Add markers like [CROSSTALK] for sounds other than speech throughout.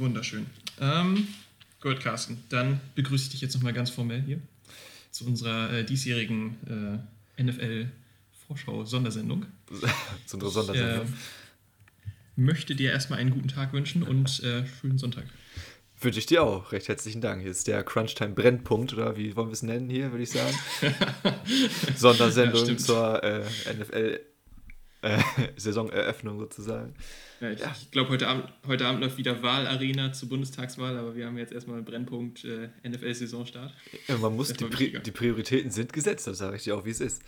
Wunderschön. Ähm, gut, Carsten. Dann begrüße ich dich jetzt nochmal ganz formell hier zu unserer äh, diesjährigen äh, NFL-Vorschau-Sondersendung. [LAUGHS] zu unserer Sondersendung. Ich, äh, möchte dir erstmal einen guten Tag wünschen und äh, schönen Sonntag. Wünsche ich dir auch. Recht herzlichen Dank. Hier ist der Crunchtime Brennpunkt, oder wie wollen wir es nennen hier, würde ich sagen. [LAUGHS] Sondersendung ja, zur äh, NFL äh, [LAUGHS] Saisoneröffnung sozusagen. Ja, ich, ja. ich glaube, heute Abend, heute Abend läuft wieder Wahlarena zur Bundestagswahl, aber wir haben jetzt erstmal einen Brennpunkt äh, NFL-Saisonstart. Ja, man muss, die, Pri die, Prioritäten sind gesetzt, das sage ich dir auch, wie es ist.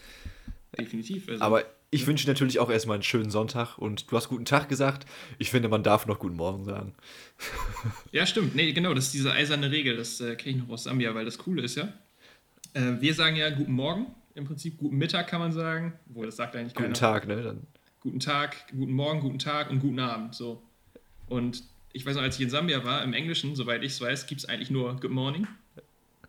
Definitiv. Also, aber ich wünsche natürlich auch erstmal einen schönen Sonntag und du hast guten Tag gesagt. Ich finde, man darf noch guten Morgen sagen. [LAUGHS] Ja, stimmt. Nee, genau, das ist diese eiserne Regel, das äh, kenne ich noch aus Sambia, weil das Coole ist ja. Äh, wir sagen ja guten Morgen, im Prinzip guten Mittag kann man sagen. Obwohl, das sagt eigentlich Guten keiner. Tag, ne? Dann. Guten Tag, guten Morgen, guten Tag und guten Abend. So. Und ich weiß noch, als ich in Sambia war, im Englischen, soweit ich es weiß, gibt es eigentlich nur Good Morning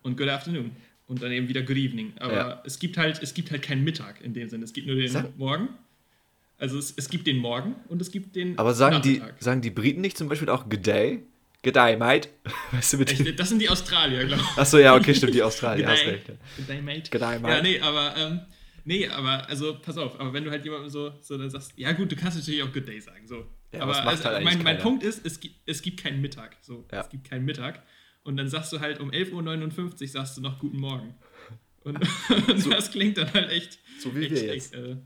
und Good Afternoon und dann eben wieder Good Evening. Aber ja. es gibt halt, es gibt halt keinen Mittag in dem Sinne. Es gibt nur den Sag Morgen. Also es, es gibt den Morgen und es gibt den Aber sagen die, sagen die Briten nicht zum Beispiel auch Good Day? Good day, mate. Weißt du, mit das sind die Australier, glaube ich. Achso, ja, okay, stimmt, die [LAUGHS] Australier, hast recht. Good day, mate. Good day, mate. Ja, nee, aber, ähm, nee, aber, also, pass auf, aber wenn du halt jemandem so, so dann sagst, ja gut, du kannst natürlich auch Good day sagen, so. Ja, aber also, halt mein, mein Punkt ist, es gibt, es gibt keinen Mittag, so. Ja. Es gibt keinen Mittag. Und dann sagst du halt um 11.59 Uhr sagst du noch Guten Morgen. [LAUGHS] Und, und so, das klingt dann halt echt. So wie echt, wir jetzt. Echt, äh,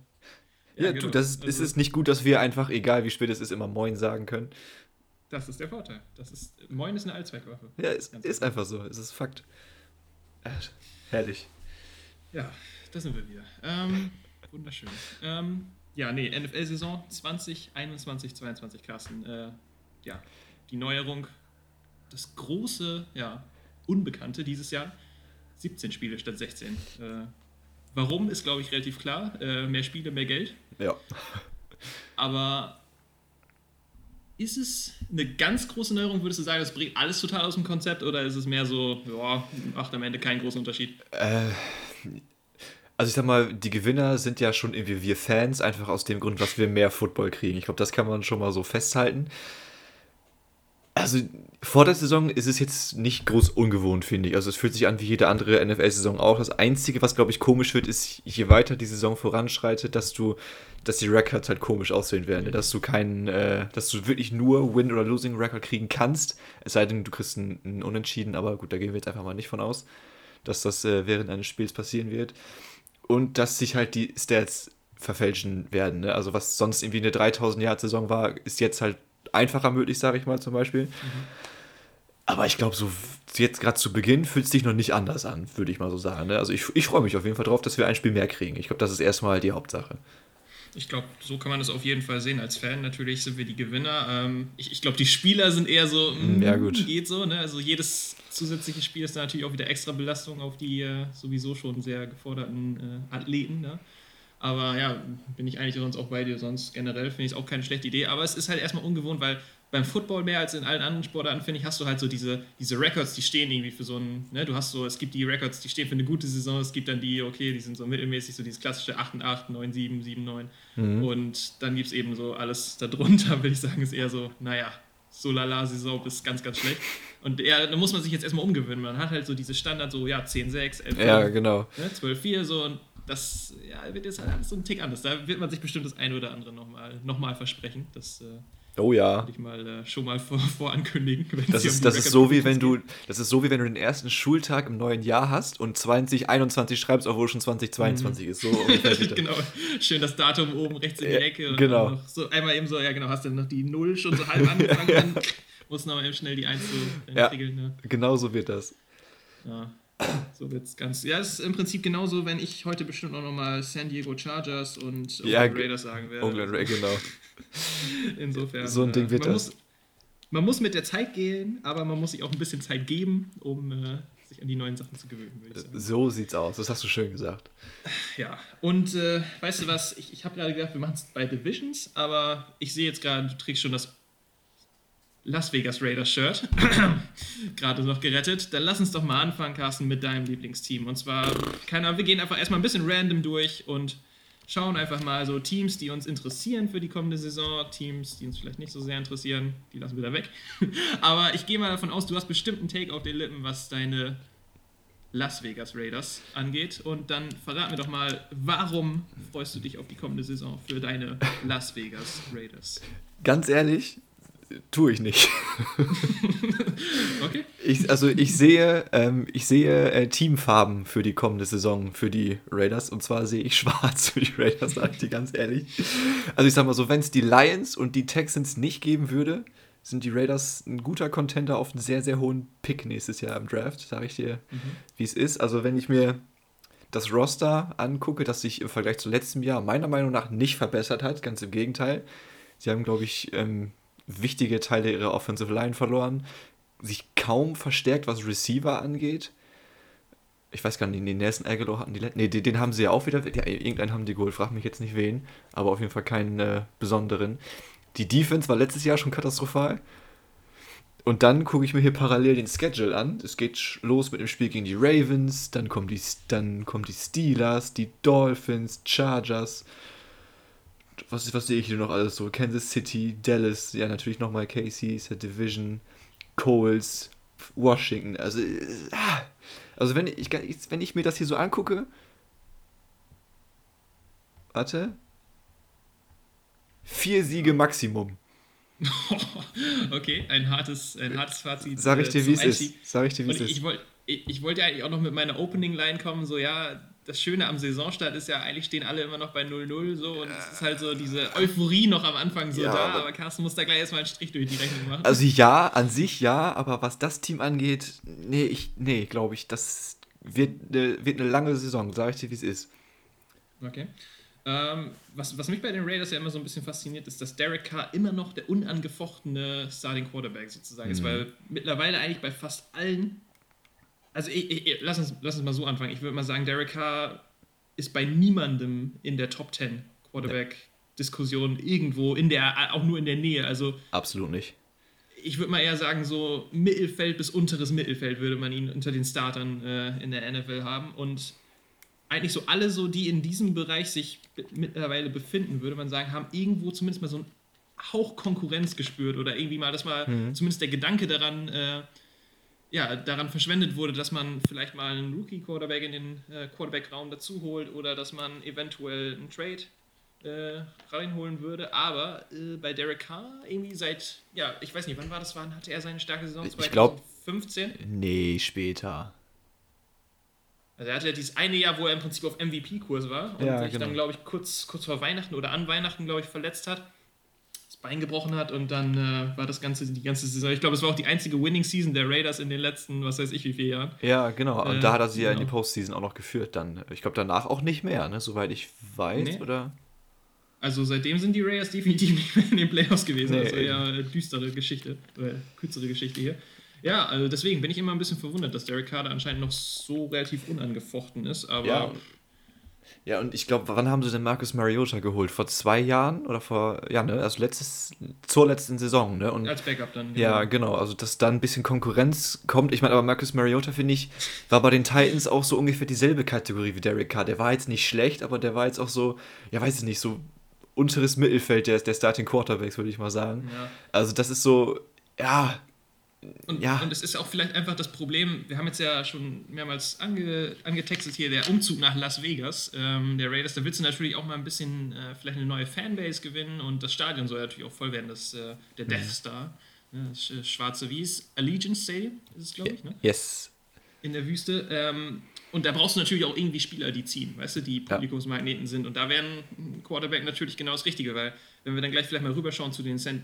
ja, ja genau. du, das ist, also, ist es nicht gut, dass wir einfach, egal wie spät es ist, immer Moin sagen können. Das ist der Vorteil. Das ist, Moin ist eine Allzweckwaffe. Ja, ist, ist einfach so. Es ist Fakt. Äh, herrlich. Ja, da sind wir wieder. Ähm, [LAUGHS] wunderschön. Ähm, ja, nee, NFL-Saison 2021, 22, Carsten. Äh, ja, die Neuerung, das große, ja, Unbekannte dieses Jahr 17 Spiele statt 16. Äh, warum ist, glaube ich, relativ klar. Äh, mehr Spiele, mehr Geld. Ja. Aber ist es eine ganz große Neuerung? Würdest du sagen, das bringt alles total aus dem Konzept oder ist es mehr so, ja, macht am Ende keinen großen Unterschied? Äh, also ich sag mal, die Gewinner sind ja schon irgendwie wir Fans, einfach aus dem Grund, dass wir mehr Football kriegen. Ich glaube, das kann man schon mal so festhalten. Also vor der Saison ist es jetzt nicht groß ungewohnt, finde ich. Also es fühlt sich an wie jede andere NFL-Saison auch. Das Einzige, was, glaube ich, komisch wird, ist, je weiter die Saison voranschreitet, dass du, dass die Records halt komisch aussehen werden. Ne? Dass du keinen, äh, dass du wirklich nur Win- oder Losing-Record kriegen kannst. Es sei denn, du kriegst einen, Unentschieden, aber gut, da gehen wir jetzt einfach mal nicht von aus, dass das äh, während eines Spiels passieren wird. Und dass sich halt die Stats verfälschen werden. Ne? Also was sonst irgendwie eine 3000-Jahr-Saison war, ist jetzt halt einfacher möglich, sage ich mal zum Beispiel. Mhm. Aber ich glaube, so jetzt gerade zu Beginn fühlt es sich noch nicht anders an, würde ich mal so sagen. Ne? Also ich, ich freue mich auf jeden Fall drauf, dass wir ein Spiel mehr kriegen. Ich glaube, das ist erstmal die Hauptsache. Ich glaube, so kann man das auf jeden Fall sehen. Als Fan natürlich sind wir die Gewinner. Ähm, ich, ich glaube, die Spieler sind eher so, mh, ja, gut. geht so. Ne? Also jedes zusätzliche Spiel ist da natürlich auch wieder extra Belastung auf die äh, sowieso schon sehr geforderten äh, Athleten. Ne? Aber ja, bin ich eigentlich sonst auch bei dir. Sonst generell finde ich es auch keine schlechte Idee. Aber es ist halt erstmal ungewohnt, weil beim Football mehr als in allen anderen Sportarten, finde ich, hast du halt so diese, diese Records, die stehen irgendwie für so ein, ne, du hast so, es gibt die Records, die stehen für eine gute Saison, es gibt dann die, okay, die sind so mittelmäßig, so dieses klassische 8 und 8, 9, 7, 7, 9. Mhm. Und dann gibt es eben so alles darunter, [LAUGHS] würde ich sagen, ist eher so, naja, so lala Saison ist ganz, ganz schlecht. Und ja, da muss man sich jetzt erstmal umgewöhnen. Man hat halt so diese Standard, so ja, 10, 6, 11, ja, genau. Ne, 12, 4, so und das ja, wird jetzt halt alles so ein Tick anders. Da wird man sich bestimmt das eine oder andere nochmal noch mal versprechen. Das äh, oh ja. Würde ich mal äh, schon mal vor, vorankündigen. Das ist, das ist so wie wenn du das ist so wie wenn du den ersten Schultag im neuen Jahr hast und 2021 schreibst, obwohl schon 2022 mhm. ist. So [LAUGHS] genau. Schön das Datum oben rechts in die Ecke. Und genau. so einmal eben so, ja genau, hast du noch die Null schon so halb angefangen, dann [LAUGHS] musst du noch eben schnell die Eins so ja, regeln. Ne? Genau so wird das. Ja. [COUGHS] So wird's ganz. Ja, es ist im Prinzip genauso, wenn ich heute bestimmt auch nochmal San Diego Chargers und ja, Oakland Raiders sagen werde. Oakland Raiders, genau. [LAUGHS] Insofern. So ein Ding wird man das. Muss, man muss mit der Zeit gehen, aber man muss sich auch ein bisschen Zeit geben, um äh, sich an die neuen Sachen zu gewöhnen, würde ich sagen. So sieht's aus, das hast du schön gesagt. Ja, und äh, weißt du was, ich, ich habe gerade gedacht, wir machen es bei Divisions, aber ich sehe jetzt gerade, du trägst schon das Las Vegas Raiders Shirt. [CLEARS THROAT] Gerade noch gerettet. Dann lass uns doch mal anfangen, Carsten, mit deinem Lieblingsteam. Und zwar, keine Ahnung, wir gehen einfach erstmal ein bisschen random durch und schauen einfach mal so Teams, die uns interessieren für die kommende Saison, Teams, die uns vielleicht nicht so sehr interessieren, die lassen wir da weg. [LAUGHS] Aber ich gehe mal davon aus, du hast bestimmt einen Take auf den Lippen, was deine Las Vegas Raiders angeht. Und dann verrat mir doch mal, warum freust du dich auf die kommende Saison für deine Las Vegas Raiders? Ganz ehrlich, tue ich nicht. [LAUGHS] okay. Ich, also ich sehe, ähm, ich sehe äh, Teamfarben für die kommende Saison für die Raiders und zwar sehe ich [LAUGHS] schwarz für die Raiders, sage ich dir ganz ehrlich. Also ich sag mal so, wenn es die Lions und die Texans nicht geben würde, sind die Raiders ein guter Contender auf einen sehr, sehr hohen Pick nächstes Jahr im Draft, sage ich dir, mhm. wie es ist. Also wenn ich mir das Roster angucke, das sich im Vergleich zu letztem Jahr meiner Meinung nach nicht verbessert hat, ganz im Gegenteil. Sie haben, glaube ich, ähm, wichtige Teile ihrer Offensive Line verloren, sich kaum verstärkt, was Receiver angeht. Ich weiß gar nicht, den Nelson Aguilar hatten die letzten. Nee, den, den, haben sie ja auch wieder. Ja, irgendeinen haben die geholt, frag mich jetzt nicht wen, aber auf jeden Fall keinen äh, besonderen. Die Defense war letztes Jahr schon katastrophal. Und dann gucke ich mir hier parallel den Schedule an. Es geht los mit dem Spiel gegen die Ravens, dann kommen die, dann kommen die Steelers, die Dolphins, Chargers, was, was sehe ich hier noch alles so? Kansas City, Dallas, ja, natürlich nochmal Casey, ist der Division, Coles, Washington. Also, äh, also wenn, ich, wenn ich mir das hier so angucke. Warte. Vier Siege Maximum. [LAUGHS] okay, ein hartes, ein hartes Fazit. Sag ich dir, äh, wie es ist. Sag ich dir, wie es ist. Ich, wollte ich, wollte ja eigentlich auch noch mit meiner Opening-Line kommen, so ja, das Schöne am Saisonstart ist ja, eigentlich stehen alle immer noch bei 0-0 so und es ist halt so diese Euphorie noch am Anfang so ja, da, aber, aber Carsten muss da gleich erstmal einen Strich durch die Rechnung machen. Also ja, an sich ja, aber was das Team angeht, nee, ich, nee, glaube ich, das wird, ne, wird eine lange Saison, sage ich dir, wie es ist. Okay. Ähm, was, was mich bei den Raiders ja immer so ein bisschen fasziniert, ist, dass Derek Carr immer noch der unangefochtene Starting Quarterback sozusagen mhm. ist, weil mittlerweile eigentlich bei fast allen also ich, ich, lass, uns, lass uns mal so anfangen. Ich würde mal sagen, Derek Carr ist bei niemandem in der Top 10 Quarterback-Diskussion irgendwo in der, auch nur in der Nähe. Also absolut nicht. Ich würde mal eher sagen, so Mittelfeld bis unteres Mittelfeld würde man ihn unter den Startern äh, in der NFL haben. Und eigentlich so alle, so, die in diesem Bereich sich mittlerweile befinden, würde man sagen, haben irgendwo zumindest mal so einen Hauch Konkurrenz gespürt oder irgendwie mal, dass mal mhm. zumindest der Gedanke daran äh, ja, daran verschwendet wurde, dass man vielleicht mal einen Rookie-Quarterback in den äh, Quarterback-Raum dazu holt oder dass man eventuell einen Trade äh, reinholen würde. Aber äh, bei Derek Carr irgendwie seit, ja, ich weiß nicht, wann war das? Wann hatte er seine starke Saison? 2015? Ich glaub, nee, später. Also er hatte ja dieses eine Jahr, wo er im Prinzip auf MVP-Kurs war und ja, sich genau. dann, glaube ich, kurz, kurz vor Weihnachten oder an Weihnachten, glaube ich, verletzt hat. Bein gebrochen hat und dann äh, war das ganze die ganze Saison. Ich glaube, es war auch die einzige Winning Season der Raiders in den letzten, was weiß ich, wie viele Jahren. Ja, genau. Und äh, da hat er sie genau. ja in die genau. Postseason auch noch geführt. Dann, ich glaube, danach auch nicht mehr, ne? Soweit ich weiß, nee. oder? Also seitdem sind die Raiders definitiv nicht mehr in den Playoffs gewesen. Nee, also eher düstere Geschichte, oder kürzere Geschichte hier. Ja, also deswegen bin ich immer ein bisschen verwundert, dass Derek Carter anscheinend noch so relativ unangefochten ist, aber. Ja, ja, und ich glaube, wann haben sie denn Marcus Mariota geholt? Vor zwei Jahren oder vor, ja, ne, also letztes, zur letzten Saison, ne? Und, Als Backup dann. Genau. Ja, genau, also dass da ein bisschen Konkurrenz kommt. Ich meine, aber Marcus Mariota, finde ich, war bei den Titans auch so ungefähr dieselbe Kategorie wie Derek Carr. Der war jetzt nicht schlecht, aber der war jetzt auch so, ja, weiß ich nicht, so unteres Mittelfeld der, der Starting Quarterbacks, würde ich mal sagen. Ja. Also das ist so, ja, und, ja. und es ist auch vielleicht einfach das Problem, wir haben jetzt ja schon mehrmals ange, angetextet hier, der Umzug nach Las Vegas, ähm, der Raiders, da willst du natürlich auch mal ein bisschen äh, vielleicht eine neue Fanbase gewinnen und das Stadion soll natürlich auch voll werden, das, äh, der Death mhm. Star, ne, äh, schwarze Wies, Allegiance Stadium ist es, glaube ich, ne? Yes. In der Wüste. Ähm, und da brauchst du natürlich auch irgendwie Spieler, die ziehen, weißt du, die Publikumsmagneten sind. Und da wäre ein Quarterback natürlich genau das Richtige, weil wenn wir dann gleich vielleicht mal rüberschauen zu den St.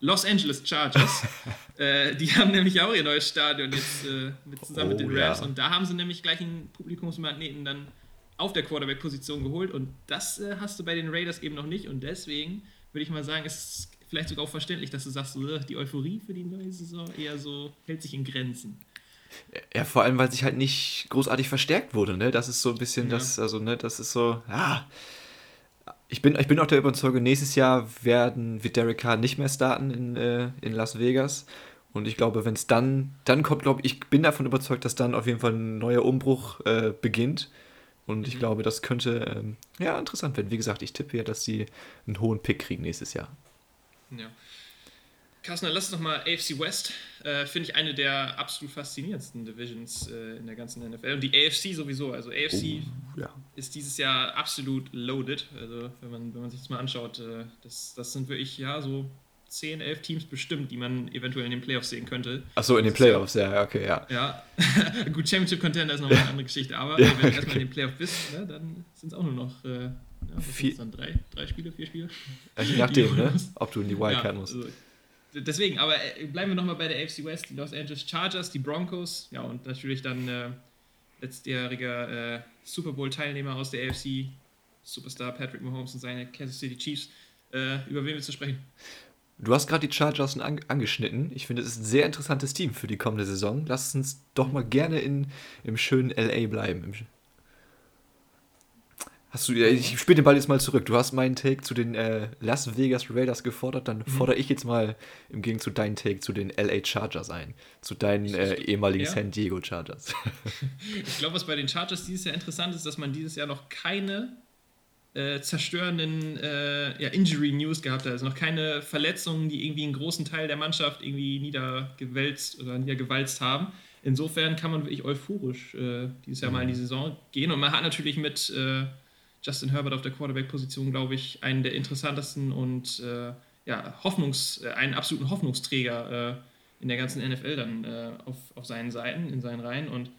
Los Angeles Chargers. [LAUGHS] äh, die haben nämlich auch ihr neues Stadion jetzt äh, mit, zusammen oh, mit den oh, Rams. Ja. Und da haben sie nämlich gleich einen Publikumsmagneten dann auf der Quarterback-Position geholt. Und das äh, hast du bei den Raiders eben noch nicht. Und deswegen würde ich mal sagen, ist vielleicht sogar auch verständlich, dass du sagst, so, die Euphorie für die neue Saison eher so hält sich in Grenzen. Ja, vor allem, weil sich halt nicht großartig verstärkt wurde, ne? Das ist so ein bisschen ja. das, also, ne, das ist so, ja ich bin, ich bin auch der Überzeugung, nächstes Jahr werden, wird Derek Carr nicht mehr starten in, äh, in Las Vegas. Und ich glaube, wenn es dann, dann kommt, glaube ich, bin davon überzeugt, dass dann auf jeden Fall ein neuer Umbruch äh, beginnt. Und mhm. ich glaube, das könnte ähm, ja interessant werden. Wie gesagt, ich tippe ja, dass sie einen hohen Pick kriegen nächstes Jahr. Ja. Carsten, lass uns nochmal AFC West. Äh, Finde ich eine der absolut faszinierendsten Divisions äh, in der ganzen NFL. Und die AFC sowieso. Also AFC oh, ja. ist dieses Jahr absolut loaded. Also wenn man, wenn man sich das mal anschaut, äh, das, das sind wirklich ja so 10, 11 Teams bestimmt, die man eventuell in den Playoffs sehen könnte. Achso, in den Playoffs, ja, okay, ja. Ja, [LAUGHS] gut, Championship Contender ist nochmal eine andere Geschichte, aber ja, wenn du erstmal in den Playoffs bist, ne, dann sind es auch nur noch äh, ja, dann drei, drei Spiele, vier Spiele. Je nachdem, [LAUGHS] ne? ob du in die Wildcard ja, musst. Also, deswegen, aber äh, bleiben wir nochmal bei der AFC West, die Los Angeles Chargers, die Broncos, ja, und natürlich dann äh, letztjähriger äh, Super Bowl-Teilnehmer aus der AFC, Superstar Patrick Mahomes und seine Kansas City Chiefs. Äh, über wen willst du sprechen? Du hast gerade die Chargers an, angeschnitten. Ich finde, es ist ein sehr interessantes Team für die kommende Saison. Lass uns doch mal gerne in, im schönen LA bleiben. Hast du, ich spiele den Ball jetzt mal zurück. Du hast meinen Take zu den äh, Las Vegas Raiders gefordert, dann mhm. fordere ich jetzt mal im Gegenzug deinen Take zu den LA Chargers ein. Zu deinen äh, ehemaligen ja. San Diego Chargers. [LAUGHS] ich glaube, was bei den Chargers dieses Jahr interessant ist, dass man dieses Jahr noch keine äh, zerstörenden äh, ja, Injury-News gehabt hat. Also noch keine Verletzungen, die irgendwie einen großen Teil der Mannschaft irgendwie niedergewälzt oder niedergewalzt haben. Insofern kann man wirklich euphorisch äh, dieses Jahr mal in die Saison gehen. Und man hat natürlich mit äh, Justin Herbert auf der Quarterback-Position, glaube ich, einen der interessantesten und äh, ja, Hoffnungs-, äh, einen absoluten Hoffnungsträger in der ganzen NFL dann auf, auf seinen Seiten, in seinen Reihen. Und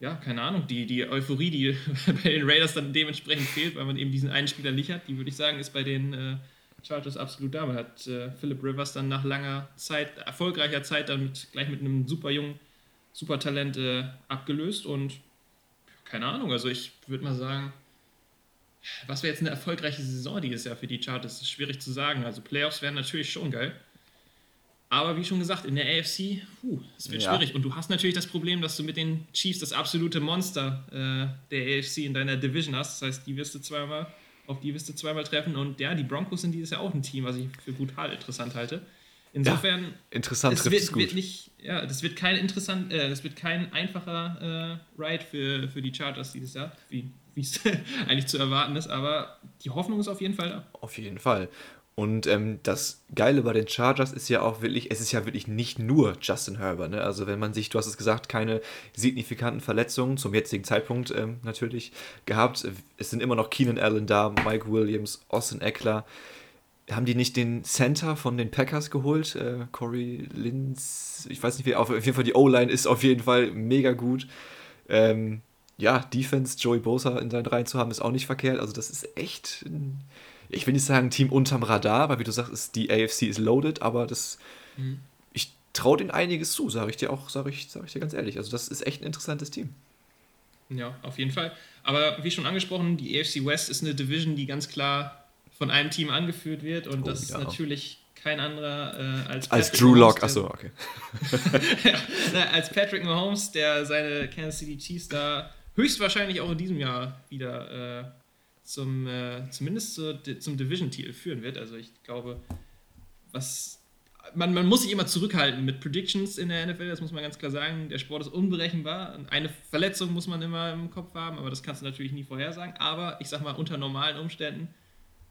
ja, keine Ahnung, die, die Euphorie, die [LAUGHS] bei den Raiders dann dementsprechend fehlt, weil man eben diesen einen Spieler nicht hat, die würde ich sagen, ist bei den äh, Chargers absolut da. Man hat äh, Philip Rivers dann nach langer Zeit, erfolgreicher Zeit, dann mit, gleich mit einem super jungen, super Talent äh, abgelöst und keine Ahnung, also ich würde mal sagen, was wäre jetzt eine erfolgreiche Saison dieses Jahr für die Chargers? Das ist schwierig zu sagen. Also Playoffs wären natürlich schon geil. Aber wie schon gesagt, in der AFC, puh, es wird ja. schwierig. Und du hast natürlich das Problem, dass du mit den Chiefs das absolute Monster äh, der AFC in deiner Division hast. Das heißt, die wirst du zweimal, auf die wirst du zweimal treffen. Und ja, die Broncos sind dieses Jahr auch ein Team, was ich für brutal interessant halte. Insofern, ja, interessant es wird, wird, nicht, ja, das wird kein interessant, äh, das wird kein einfacher äh, Ride für, für die Chargers dieses Jahr, wie es [LAUGHS] eigentlich zu erwarten ist, aber die Hoffnung ist auf jeden Fall da. Auf jeden Fall. Und ähm, das Geile bei den Chargers ist ja auch wirklich, es ist ja wirklich nicht nur Justin Herbert. Ne? Also wenn man sich, du hast es gesagt, keine signifikanten Verletzungen zum jetzigen Zeitpunkt ähm, natürlich gehabt. Es sind immer noch Keenan Allen da, Mike Williams, Austin Eckler. Haben die nicht den Center von den Packers geholt? Äh, Corey Linz, ich weiß nicht wie, auf jeden Fall die O-Line ist auf jeden Fall mega gut. Ähm, ja, Defense, Joey Bosa in seinen Reihen zu haben, ist auch nicht verkehrt. Also das ist echt ein ich will nicht sagen Team unterm Radar, weil wie du sagst, ist, die AFC ist loaded, aber das, mhm. ich traue denen einiges zu, sage ich dir auch, sage ich, sag ich dir ganz ehrlich. Also das ist echt ein interessantes Team. Ja, auf jeden Fall. Aber wie schon angesprochen, die AFC West ist eine Division, die ganz klar von einem Team angeführt wird und oh, das ja. ist natürlich kein anderer äh, als Als Drew Lock, achso, okay. [LAUGHS] ja, als Patrick Mahomes, der seine Kansas City Chiefs da höchstwahrscheinlich auch in diesem Jahr wieder äh, zum, äh, zumindest zu, zum Division-Titel führen wird. Also ich glaube, was man, man muss sich immer zurückhalten mit Predictions in der NFL, das muss man ganz klar sagen. Der Sport ist unberechenbar. Eine Verletzung muss man immer im Kopf haben, aber das kannst du natürlich nie vorhersagen. Aber ich sag mal, unter normalen Umständen,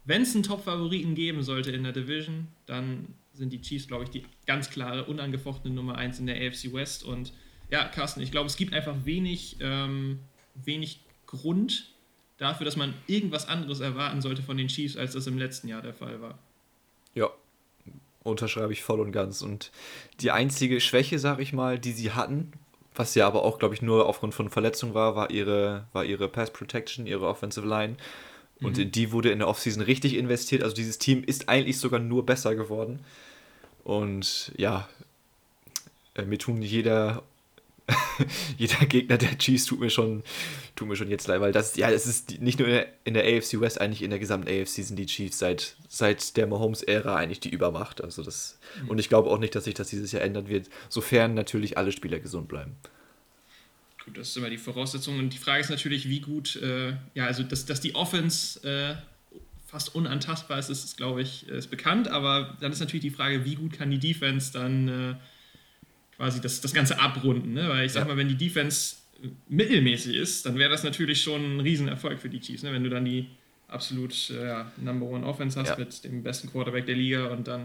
wenn es einen Top-Favoriten geben sollte in der Division, dann sind die Chiefs, glaube ich, die ganz klare, unangefochtene Nummer 1 in der AFC West. Und ja, Carsten, ich glaube, es gibt einfach wenig, ähm, wenig Grund, dafür, dass man irgendwas anderes erwarten sollte von den Chiefs, als das im letzten Jahr der Fall war. Ja, unterschreibe ich voll und ganz. Und die einzige Schwäche, sag ich mal, die sie hatten, was ja aber auch, glaube ich, nur aufgrund von Verletzung war, war ihre, war ihre Pass Protection, ihre Offensive Line. Und mhm. in die wurde in der Offseason richtig investiert. Also dieses Team ist eigentlich sogar nur besser geworden. Und ja, äh, mir tun jeder [LAUGHS] jeder Gegner der Chiefs tut mir schon, tut mir schon jetzt leid, weil das, ja, es ist nicht nur in der, AFC West, eigentlich in der gesamten AFC sind die Chiefs seit, seit der Mahomes-Ära eigentlich die Übermacht. Also das, mhm. und ich glaube auch nicht, dass sich das dieses Jahr ändern wird, sofern natürlich alle Spieler gesund bleiben. Gut, das ist immer die Voraussetzung. Und die Frage ist natürlich, wie gut, äh, ja, also dass, dass die Offense äh, fast unantastbar ist, ist, glaube ich, ist bekannt. Aber dann ist natürlich die Frage, wie gut kann die Defense dann äh, quasi das, das Ganze abrunden. Ne? Weil ich sag ja. mal, wenn die Defense mittelmäßig ist, dann wäre das natürlich schon ein Riesenerfolg für die Chiefs, ne? wenn du dann die absolut äh, Number One Offense hast ja. mit dem besten Quarterback der Liga und dann,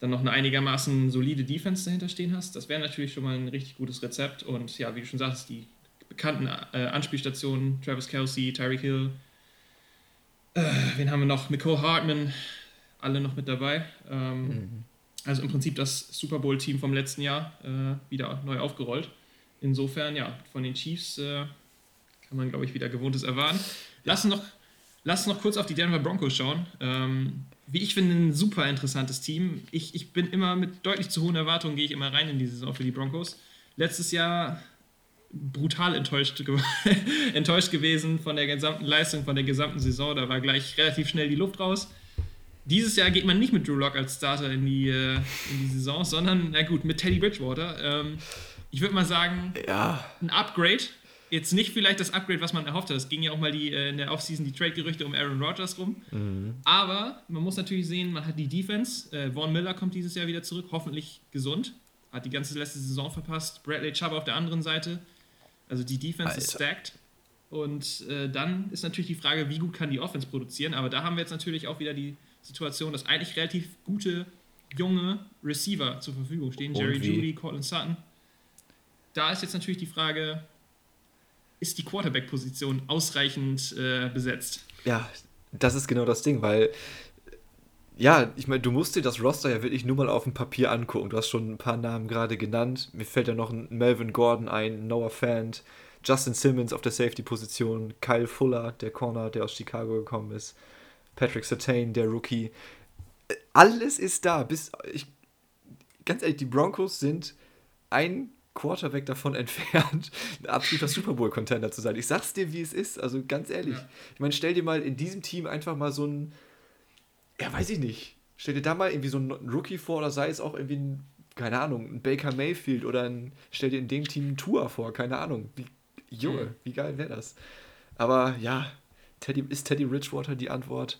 dann noch eine einigermaßen solide Defense dahinter stehen hast. Das wäre natürlich schon mal ein richtig gutes Rezept und ja, wie du schon sagst, die bekannten äh, Anspielstationen, Travis Kelsey, Tyreek Hill, äh, wen haben wir noch? Nicole Hartman, alle noch mit dabei. Ähm, mhm. Also im Prinzip das Super Bowl-Team vom letzten Jahr äh, wieder neu aufgerollt. Insofern, ja, von den Chiefs äh, kann man, glaube ich, wieder Gewohntes erwarten. Lass uns noch, lass noch kurz auf die Denver Broncos schauen. Ähm, wie ich finde, ein super interessantes Team. Ich, ich bin immer mit deutlich zu hohen Erwartungen, gehe ich immer rein in die Saison für die Broncos. Letztes Jahr brutal enttäuscht, [LAUGHS] enttäuscht gewesen von der gesamten Leistung, von der gesamten Saison. Da war gleich relativ schnell die Luft raus. Dieses Jahr geht man nicht mit Drew Lock als Starter in die, äh, in die Saison, sondern, na gut, mit Teddy Bridgewater. Ähm, ich würde mal sagen, ja. ein Upgrade. Jetzt nicht vielleicht das Upgrade, was man erhofft hat. Es ging ja auch mal die, äh, in der Offseason die Trade-Gerüchte um Aaron Rodgers rum. Mhm. Aber man muss natürlich sehen, man hat die Defense. Äh, Vaughn Miller kommt dieses Jahr wieder zurück, hoffentlich gesund. Hat die ganze letzte Saison verpasst. Bradley Chubb auf der anderen Seite. Also die Defense Alter. ist stacked. Und äh, dann ist natürlich die Frage, wie gut kann die Offense produzieren. Aber da haben wir jetzt natürlich auch wieder die Situation, dass eigentlich relativ gute junge Receiver zur Verfügung stehen. Jerry Judy, Cortland Sutton. Da ist jetzt natürlich die Frage, ist die Quarterback-Position ausreichend äh, besetzt? Ja, das ist genau das Ding, weil ja, ich meine, du musst dir das Roster ja wirklich nur mal auf dem Papier angucken. Du hast schon ein paar Namen gerade genannt. Mir fällt ja noch ein Melvin Gordon ein, Noah Fant, Justin Simmons auf der Safety-Position, Kyle Fuller, der Corner, der aus Chicago gekommen ist, Patrick Sertain, der Rookie. Alles ist da. Bis ich, ganz ehrlich, die Broncos sind ein Quarterback davon [LAUGHS] entfernt, ein absoluter Super Bowl-Contender zu sein. Ich sag's dir, wie es ist. Also ganz ehrlich. Ja. Ich meine, stell dir mal in diesem Team einfach mal so ein ja, weiß ich nicht. Stell dir da mal irgendwie so einen Rookie vor oder sei es auch irgendwie ein, keine Ahnung, ein Baker Mayfield oder ein, stell dir in dem Team ein Tour vor, keine Ahnung. Wie, Junge, wie geil wäre das? Aber ja, Teddy, ist Teddy Richwater die Antwort?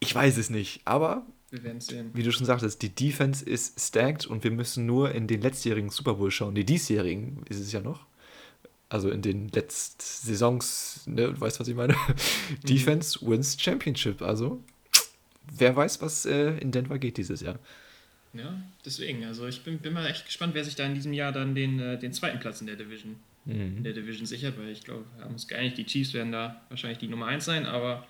Ich weiß es nicht, aber wir werden sehen. Wie du schon sagtest, die Defense ist stacked und wir müssen nur in den letztjährigen Super Bowl schauen. Die diesjährigen ist es ja noch. Also in den letzten Saisons, ne, du weißt, was ich meine. [LAUGHS] Mhm. Defense wins Championship. Also wer weiß, was äh, in Denver geht dieses Jahr. Ja, deswegen. Also ich bin, bin mal echt gespannt, wer sich da in diesem Jahr dann den, äh, den zweiten Platz in der Division, mhm. in der Division sichert, weil ich glaube, wir haben uns geeinigt, die Chiefs werden da wahrscheinlich die Nummer 1 sein, aber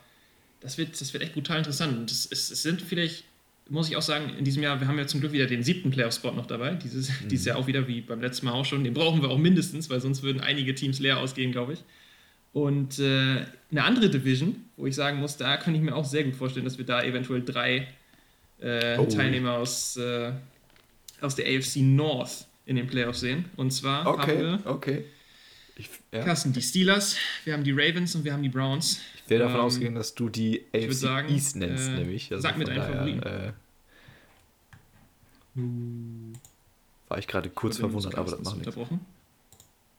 das wird, das wird echt brutal interessant. Und es, es, es, sind vielleicht, muss ich auch sagen, in diesem Jahr, wir haben ja zum Glück wieder den siebten Playoff-Spot noch dabei. Dieses, [LAUGHS] mhm. dieses Jahr auch wieder wie beim letzten Mal auch schon. Den brauchen wir auch mindestens, weil sonst würden einige Teams leer ausgehen, glaube ich. Und äh, eine andere Division, wo ich sagen muss, da könnte ich mir auch sehr gut vorstellen, dass wir da eventuell drei äh, oh. Teilnehmer aus, äh, aus der AFC North in den Playoffs sehen. Und zwar okay, haben wir okay. Ich, ja. Carsten, die Steelers, wir haben die Ravens und wir haben die Browns. Ich wäre davon ähm, ausgegangen, dass du die AFC sagen, East nennst, äh, nämlich. Also sag mir deinen Favoriten. Äh, war ich gerade kurz verwundert, aber das macht nichts.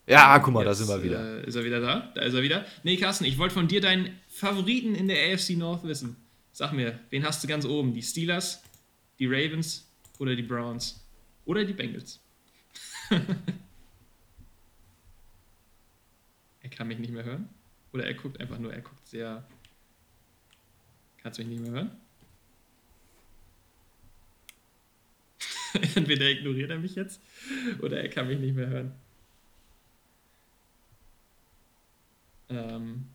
Ja, guck mal, Jetzt, da sind wir wieder. Äh, ist er wieder da? Da ist er wieder. Nee, Carsten, ich wollte von dir deinen Favoriten in der AFC North wissen. Sag mir, wen hast du ganz oben? Die Steelers, die Ravens oder die Browns? Oder die Bengals? [LAUGHS] er kann mich nicht mehr hören? Oder er guckt einfach nur, er guckt sehr. Kannst du mich nicht mehr hören? [LAUGHS] Entweder ignoriert er mich jetzt oder er kann mich nicht mehr hören. Ähm,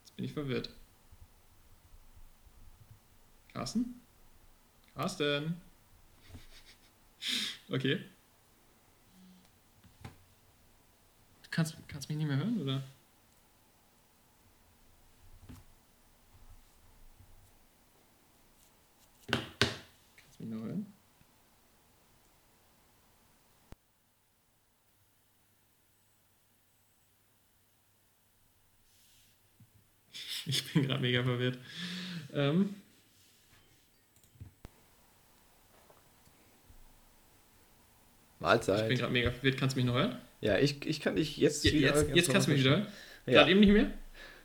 jetzt bin ich verwirrt. Carsten? Carsten? [LAUGHS] Okay. Du kannst, kannst mich nicht mehr hören, oder? Kannst mich noch hören? [LAUGHS] Ich bin gerade mega verwirrt. Ähm. Mahlzeit. Ich bin gerade mega verwirrt. Kannst du mich noch hören? Ja, ich, ich kann dich jetzt ja, wieder. Jetzt, jetzt kannst du mich wieder? Ja. Gerade eben nicht mehr?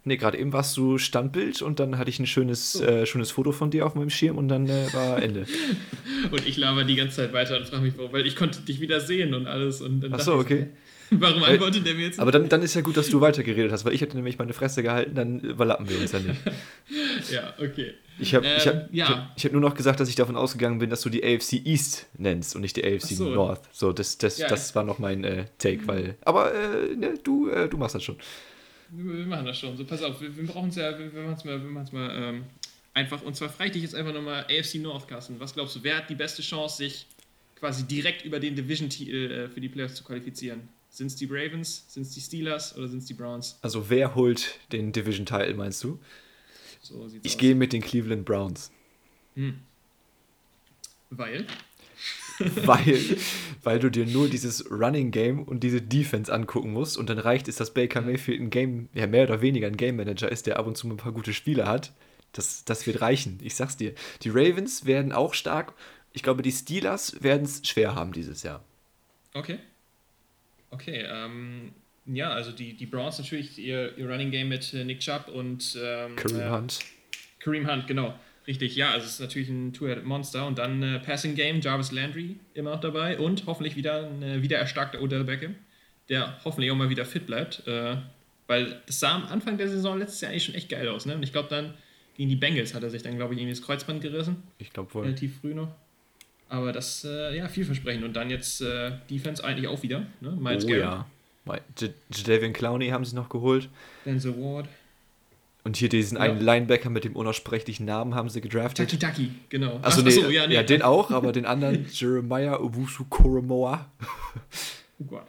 Nee, gerade eben warst du Standbild und dann hatte ich ein schönes, oh. äh, schönes Foto von dir auf meinem Schirm und dann äh, war Ende. [LAUGHS] und ich laber die ganze Zeit weiter und frage mich, warum, weil ich konnte dich wieder sehen und alles. Und dann Ach so, okay. [LAUGHS] Warum antwortet der mir jetzt? Aber dann, dann ist ja gut, dass du weitergeredet hast, weil ich hätte nämlich meine Fresse gehalten, dann überlappen wir uns ja nicht. [LAUGHS] ja, okay. Ich habe ähm, ich hab, ja. ich hab, nur noch gesagt, dass ich davon ausgegangen bin, dass du die AFC East nennst und nicht die AFC so. North. So, das, das, ja, das war noch mein äh, Take, weil. Aber äh, ne, du, äh, du machst das schon. Wir machen das schon. So, pass auf, wir, wir brauchen es ja, wir, wir machen es mal, wir mal ähm, einfach. Und zwar frage ich dich jetzt einfach nochmal AFC North, Carsten. Was glaubst du, wer hat die beste Chance, sich quasi direkt über den Division-Titel äh, für die Playoffs zu qualifizieren? Sind es die Ravens, sind es die Steelers oder sind es die Browns? Also wer holt den Division-Title, meinst du? So ich gehe mit den Cleveland Browns. Hm. Weil? [LAUGHS] weil, weil du dir nur dieses Running Game und diese Defense angucken musst und dann reicht es, dass Baker Mayfield ein Game, ja mehr oder weniger ein Game Manager ist, der ab und zu ein paar gute Spiele hat. Das, das wird reichen, ich sag's dir. Die Ravens werden auch stark. Ich glaube, die Steelers werden es schwer haben dieses Jahr. Okay. Okay, ähm, ja, also die, die Browns natürlich ihr, ihr Running Game mit äh, Nick Chubb und ähm, Kareem äh, Hunt. Kareem Hunt, genau. Richtig, ja, also es ist natürlich ein Two-Headed-Monster und dann äh, Passing Game, Jarvis Landry immer noch dabei und hoffentlich wieder ein äh, wieder erstarkter Odell Beckham, der hoffentlich auch mal wieder fit bleibt, äh, weil das sah am Anfang der Saison letztes Jahr eigentlich schon echt geil aus, ne? Und ich glaube dann gegen die Bengals hat er sich dann, glaube ich, irgendwie das Kreuzband gerissen. Ich glaube wohl. Relativ früh noch. Aber das, äh, ja, vielversprechend. Und dann jetzt äh, Defense eigentlich auch wieder. Ne? Miles oh Garrett. ja. Jadavian Clowney haben sie noch geholt. Denzel Ward. Und hier diesen ja. einen Linebacker mit dem unaussprechlichen Namen haben sie gedraftet. Taki Taki, genau. Also nee, so, ja, nee. ja, den auch, aber den anderen, [LAUGHS] Jeremiah Owusu Koromoa. Oh Gott.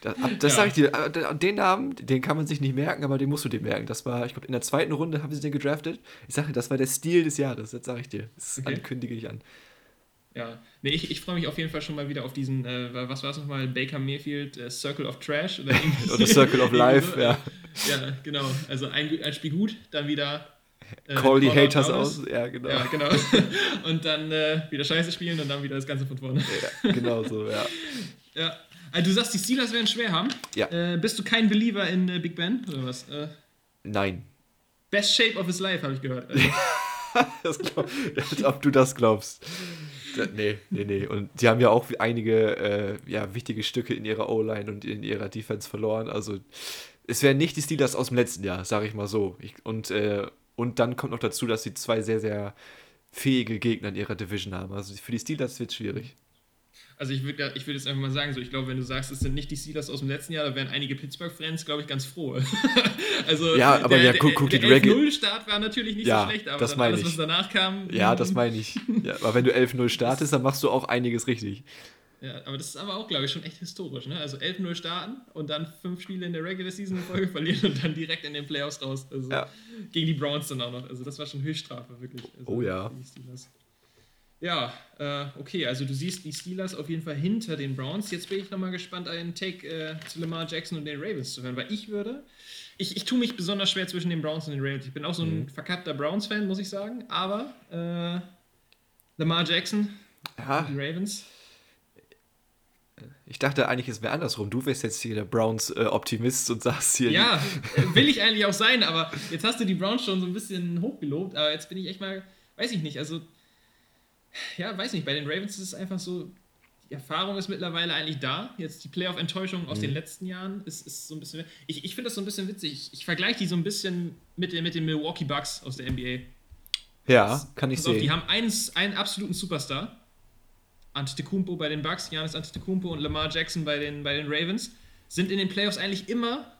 Das, das ja. sage ich dir, äh, den Namen, den kann man sich nicht merken, aber den musst du dir merken. Das war, ich glaube, in der zweiten Runde haben sie den gedraftet. Ich sage, das war der Stil des Jahres, das sage ich dir. Das okay. kündige ich an. Ja, nee, ich, ich freue mich auf jeden Fall schon mal wieder auf diesen, äh, was war es nochmal, Baker Mayfield äh, Circle of Trash oder, [LAUGHS] oder Circle of Life, so, ja. Ja, genau. Also ein, ein Spiel gut, dann wieder. Äh, Call die Haters aus. Ja, genau. Ja, genau. [LAUGHS] und dann äh, wieder Scheiße spielen und dann wieder das Ganze von vorne. Ja, genau so, ja. [LAUGHS] ja. Also du sagst, die Steelers werden schwer haben. Ja. Äh, bist du kein Believer in äh, Big Ben oder was? Nein. Best Shape of his life, habe ich gehört. glaub, als ob du das glaubst. Nee, nee, nee. Und sie haben ja auch einige äh, ja, wichtige Stücke in ihrer O-Line und in ihrer Defense verloren. Also es wären nicht die Steelers aus dem letzten Jahr, sage ich mal so. Ich, und, äh, und dann kommt noch dazu, dass sie zwei sehr, sehr fähige Gegner in ihrer Division haben. Also für die Steelers wird es schwierig. Also ich würde ich würd jetzt einfach mal sagen, so ich glaube, wenn du sagst, es sind nicht die Steelers aus dem letzten Jahr, da wären einige Pittsburgh-Fans, glaube ich, ganz froh. [LAUGHS] also ja, aber der, ja, guck, guck der, der 11-0-Start war natürlich nicht ja, so schlecht, aber das dann alles, ich. was danach kam. Ja, das meine ich. Ja, aber wenn du 11-0 startest, dann machst du auch einiges richtig. Ja, aber das ist aber auch, glaube ich, schon echt historisch. Ne? Also 11-0 starten und dann fünf Spiele in der Regular Season in Folge [LAUGHS] verlieren und dann direkt in den Playoffs raus. Also ja. Gegen die Browns dann auch noch. Also das war schon Höchststrafe, wirklich. Also oh ja. Ja, äh, okay, also du siehst die Steelers auf jeden Fall hinter den Browns. Jetzt bin ich nochmal gespannt, einen Take äh, zu Lamar Jackson und den Ravens zu hören, weil ich würde, ich, ich tue mich besonders schwer zwischen den Browns und den Ravens. Ich bin auch so ein mhm. verkappter Browns-Fan, muss ich sagen, aber äh, Lamar Jackson, ja. die Ravens. Ich dachte eigentlich, es wäre andersrum. Du wärst jetzt hier der Browns-Optimist äh, und sagst hier. Ja, will ich eigentlich auch sein, aber jetzt hast du die Browns schon so ein bisschen hochgelobt, aber jetzt bin ich echt mal, weiß ich nicht, also ja, weiß nicht, bei den Ravens ist es einfach so, die Erfahrung ist mittlerweile eigentlich da. Jetzt die Playoff-Enttäuschung aus mhm. den letzten Jahren ist, ist so ein bisschen. Ich, ich finde das so ein bisschen witzig. Ich, ich vergleiche die so ein bisschen mit, den, mit den Milwaukee Bucks aus der NBA. Ja, das, kann ich sehen. Auf, die haben einen, einen absoluten Superstar. Antetokounmpo bei den Bucks, Giannis Antetokounmpo und Lamar Jackson bei den, bei den Ravens. Sind in den Playoffs eigentlich immer.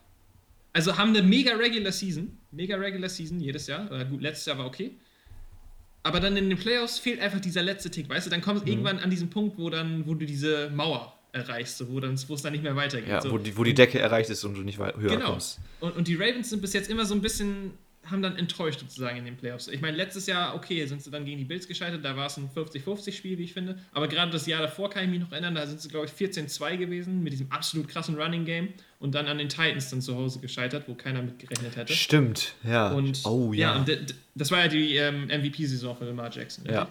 Also haben eine mega Regular Season. Mega Regular Season jedes Jahr. Oder gut, letztes Jahr war okay aber dann in den Playoffs fehlt einfach dieser letzte Tick, weißt du? Dann kommst du mhm. irgendwann an diesen Punkt, wo dann, wo du diese Mauer erreichst, wo, dann, wo es dann nicht mehr weitergeht. Ja, so. wo, die, wo die Decke erreicht ist und du nicht höher genau. kommst. Und, und die Ravens sind bis jetzt immer so ein bisschen haben dann enttäuscht sozusagen in den Playoffs. Ich meine, letztes Jahr, okay, sind sie dann gegen die Bills gescheitert, da war es ein 50-50-Spiel, wie ich finde. Aber gerade das Jahr davor kann ich mich noch erinnern, da sind sie, glaube ich, 14-2 gewesen mit diesem absolut krassen Running Game und dann an den Titans dann zu Hause gescheitert, wo keiner mit gerechnet hätte. Stimmt, ja. Und, oh, ja. ja und das war ja die ähm, MVP-Saison von Lamar Jackson. Ja.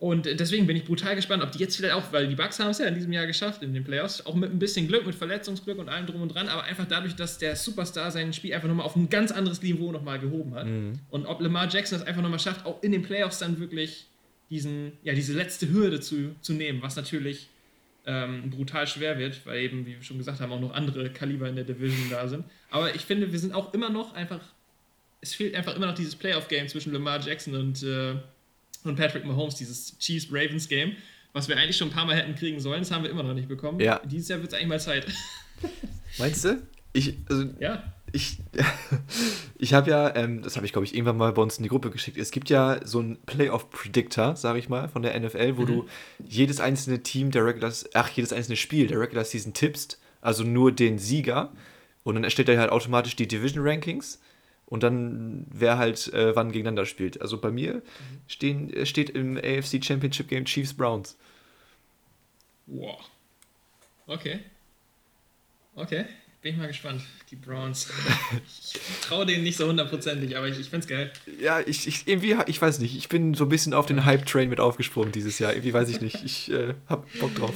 Und deswegen bin ich brutal gespannt, ob die jetzt vielleicht auch, weil die Bucks haben es ja in diesem Jahr geschafft in den Playoffs, auch mit ein bisschen Glück, mit Verletzungsglück und allem drum und dran, aber einfach dadurch, dass der Superstar sein Spiel einfach nochmal auf ein ganz anderes Niveau nochmal gehoben hat. Mhm. Und ob Lamar Jackson es einfach nochmal schafft, auch in den Playoffs dann wirklich diesen, ja, diese letzte Hürde zu, zu nehmen, was natürlich ähm, brutal schwer wird, weil eben, wie wir schon gesagt haben, auch noch andere Kaliber in der Division da sind. Aber ich finde, wir sind auch immer noch einfach, es fehlt einfach immer noch dieses Playoff-Game zwischen Lamar Jackson und äh, und Patrick Mahomes, dieses Chiefs-Ravens-Game, was wir eigentlich schon ein paar Mal hätten kriegen sollen, das haben wir immer noch nicht bekommen. Ja. Dieses Jahr wird es eigentlich mal Zeit. [LAUGHS] Meinst du? Ich, also, ja. Ich, [LAUGHS] ich habe ja, ähm, das habe ich glaube ich irgendwann mal bei uns in die Gruppe geschickt. Es gibt ja so einen Playoff-Predictor, sage ich mal, von der NFL, wo mhm. du jedes einzelne Team der Regular, ach, jedes einzelne Spiel der Regular Season tippst, also nur den Sieger. Und dann erstellt er halt automatisch die Division Rankings und dann wer halt äh, wann gegeneinander spielt. Also bei mir stehen, äh, steht im AFC Championship Game Chiefs Browns. Wow. Okay. Okay. Bin ich mal gespannt. Die Browns. [LAUGHS] ich traue denen nicht so hundertprozentig, aber ich, ich find's geil. Ja, ich, ich irgendwie, ich weiß nicht. Ich bin so ein bisschen auf den Hype-Train mit aufgesprungen dieses Jahr. Irgendwie weiß ich nicht. Ich äh, hab Bock drauf.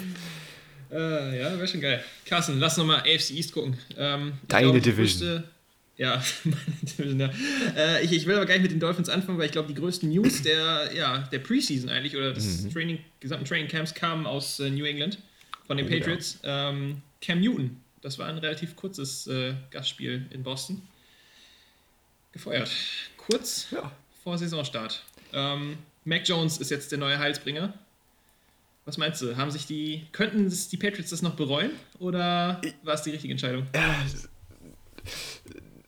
Äh, ja, wäre schon geil. Carsten, lass nochmal AFC East gucken. Ähm, Deine glaub, Division. [LAUGHS] Ja. Äh, ich, ich will aber gar nicht mit den Dolphins anfangen, weil ich glaube, die größten News der, ja, der Preseason eigentlich oder des mhm. Training, gesamten Training Camps kamen aus äh, New England von den oh, Patriots. Ja. Ähm, Cam Newton, das war ein relativ kurzes äh, Gastspiel in Boston. Gefeuert. Kurz ja. vor Saisonstart. Ähm, Mac Jones ist jetzt der neue Heilsbringer. Was meinst du? Haben sich die, könnten die Patriots das noch bereuen oder war es die richtige Entscheidung? Ja,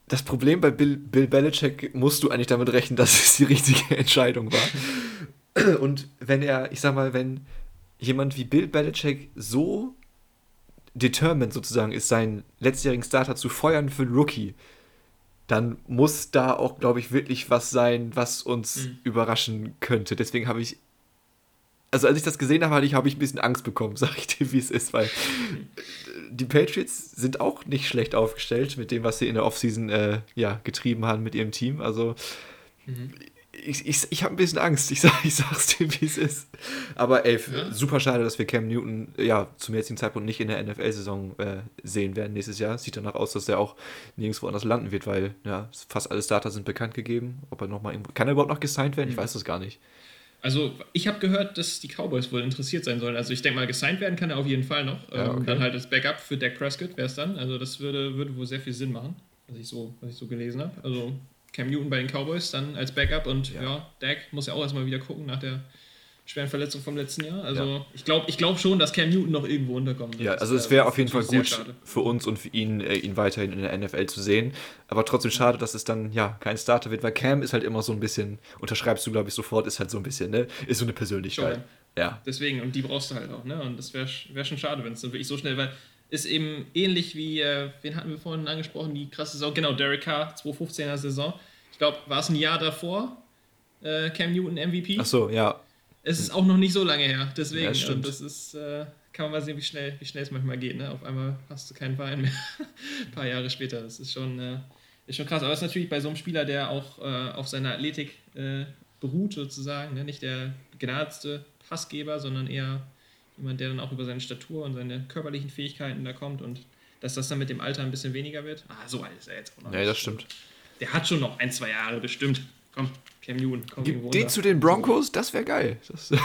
das Problem bei Bill, Bill Belichick musst du eigentlich damit rechnen, dass es die richtige [LAUGHS] Entscheidung war. Und wenn er, ich sag mal, wenn jemand wie Bill Belichick so determined sozusagen ist, seinen letztjährigen Starter zu feuern für einen Rookie, dann muss da auch, glaube ich, wirklich was sein, was uns mhm. überraschen könnte. Deswegen habe ich also als ich das gesehen habe, habe ich, hab ich ein bisschen Angst bekommen, [LAUGHS] sag ich dir, wie es ist, weil die Patriots sind auch nicht schlecht aufgestellt mit dem, was sie in der Offseason äh, ja, getrieben haben mit ihrem Team. Also mhm. ich, ich, ich habe ein bisschen Angst, ich, sag, [LAUGHS] ich sag's dir, wie es ist. Aber ey, ja. super schade, dass wir Cam Newton ja zum jetzigen Zeitpunkt nicht in der NFL-Saison äh, sehen werden nächstes Jahr. Sieht danach aus, dass er auch nirgendwo anders landen wird, weil ja, fast alle Starter sind bekannt gegeben. Ob er noch mal kann er überhaupt noch gesigned werden? Mhm. Ich weiß das gar nicht. Also, ich habe gehört, dass die Cowboys wohl interessiert sein sollen. Also, ich denke mal, gesigned werden kann er auf jeden Fall noch. Ja, ähm, okay. Dann halt als Backup für Dak Prescott wäre es dann. Also, das würde, würde wohl sehr viel Sinn machen, was ich so, was ich so gelesen habe. Also, Cam Newton bei den Cowboys dann als Backup und ja, ja Dak muss ja auch erstmal wieder gucken nach der schweren Verletzung vom letzten Jahr. Also ja. ich glaube ich glaub schon, dass Cam Newton noch irgendwo unterkommt. Ja, also es wäre auf jeden Fall gut für uns und für ihn, äh, ihn weiterhin in der NFL zu sehen. Aber trotzdem schade, dass es dann ja kein Starter wird, weil Cam ist halt immer so ein bisschen, unterschreibst du glaube ich sofort, ist halt so ein bisschen, ne? Ist so eine Persönlichkeit. Schon. Ja. Deswegen, und die brauchst du halt auch, ne? Und das wäre wär schon schade, wenn es dann wirklich so schnell, weil ist eben ähnlich wie, äh, wen hatten wir vorhin angesprochen, die krasse Saison, genau, Derek Carr, 2015er Saison. Ich glaube, war es ein Jahr davor, äh, Cam Newton MVP. Ach so, ja. Es ist auch noch nicht so lange her, deswegen. Ja, das, und das ist, äh, kann man mal sehen, wie schnell, wie schnell es manchmal geht. Ne? Auf einmal hast du keinen Verein mehr. Ein [LAUGHS] paar Jahre später. Das ist schon, äh, ist schon krass. Aber es ist natürlich bei so einem Spieler, der auch äh, auf seiner Athletik äh, beruht, sozusagen. Ne? Nicht der begnadete Passgeber, sondern eher jemand, der dann auch über seine Statur und seine körperlichen Fähigkeiten da kommt und dass das dann mit dem Alter ein bisschen weniger wird. Ah, so alt ist er jetzt auch noch. Ja, das stimmt. Der hat schon noch ein, zwei Jahre bestimmt. Komm, Cam Newton. Komm Gib den zu den Broncos, das wäre geil. Das [LAUGHS]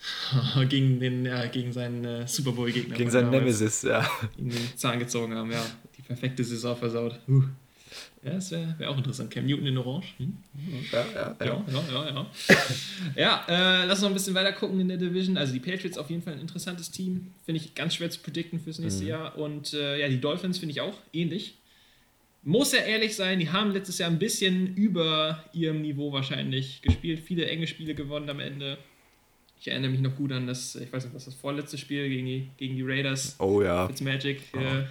[LAUGHS] gegen, den, ja, gegen seinen äh, Super Bowl-Gegner. Gegen seinen Nemesis, ja. Ihn den Zahn gezogen haben, ja. Die perfekte Saison versaut. Uh. Ja, das wäre wär auch interessant. Cam Newton in Orange. Hm? Ja, ja, ja. Ja, ja, ja. ja äh, lass uns noch ein bisschen weiter gucken in der Division. Also die Patriots auf jeden Fall ein interessantes Team. Finde ich ganz schwer zu predikten fürs nächste mhm. Jahr. Und äh, ja, die Dolphins finde ich auch ähnlich muss ja ehrlich sein, die haben letztes Jahr ein bisschen über ihrem Niveau wahrscheinlich gespielt. Viele enge Spiele gewonnen am Ende. Ich erinnere mich noch gut an das, ich weiß nicht, was das vorletzte Spiel gegen die, gegen die Raiders. Oh ja. Fitzmagic. Oh. Äh,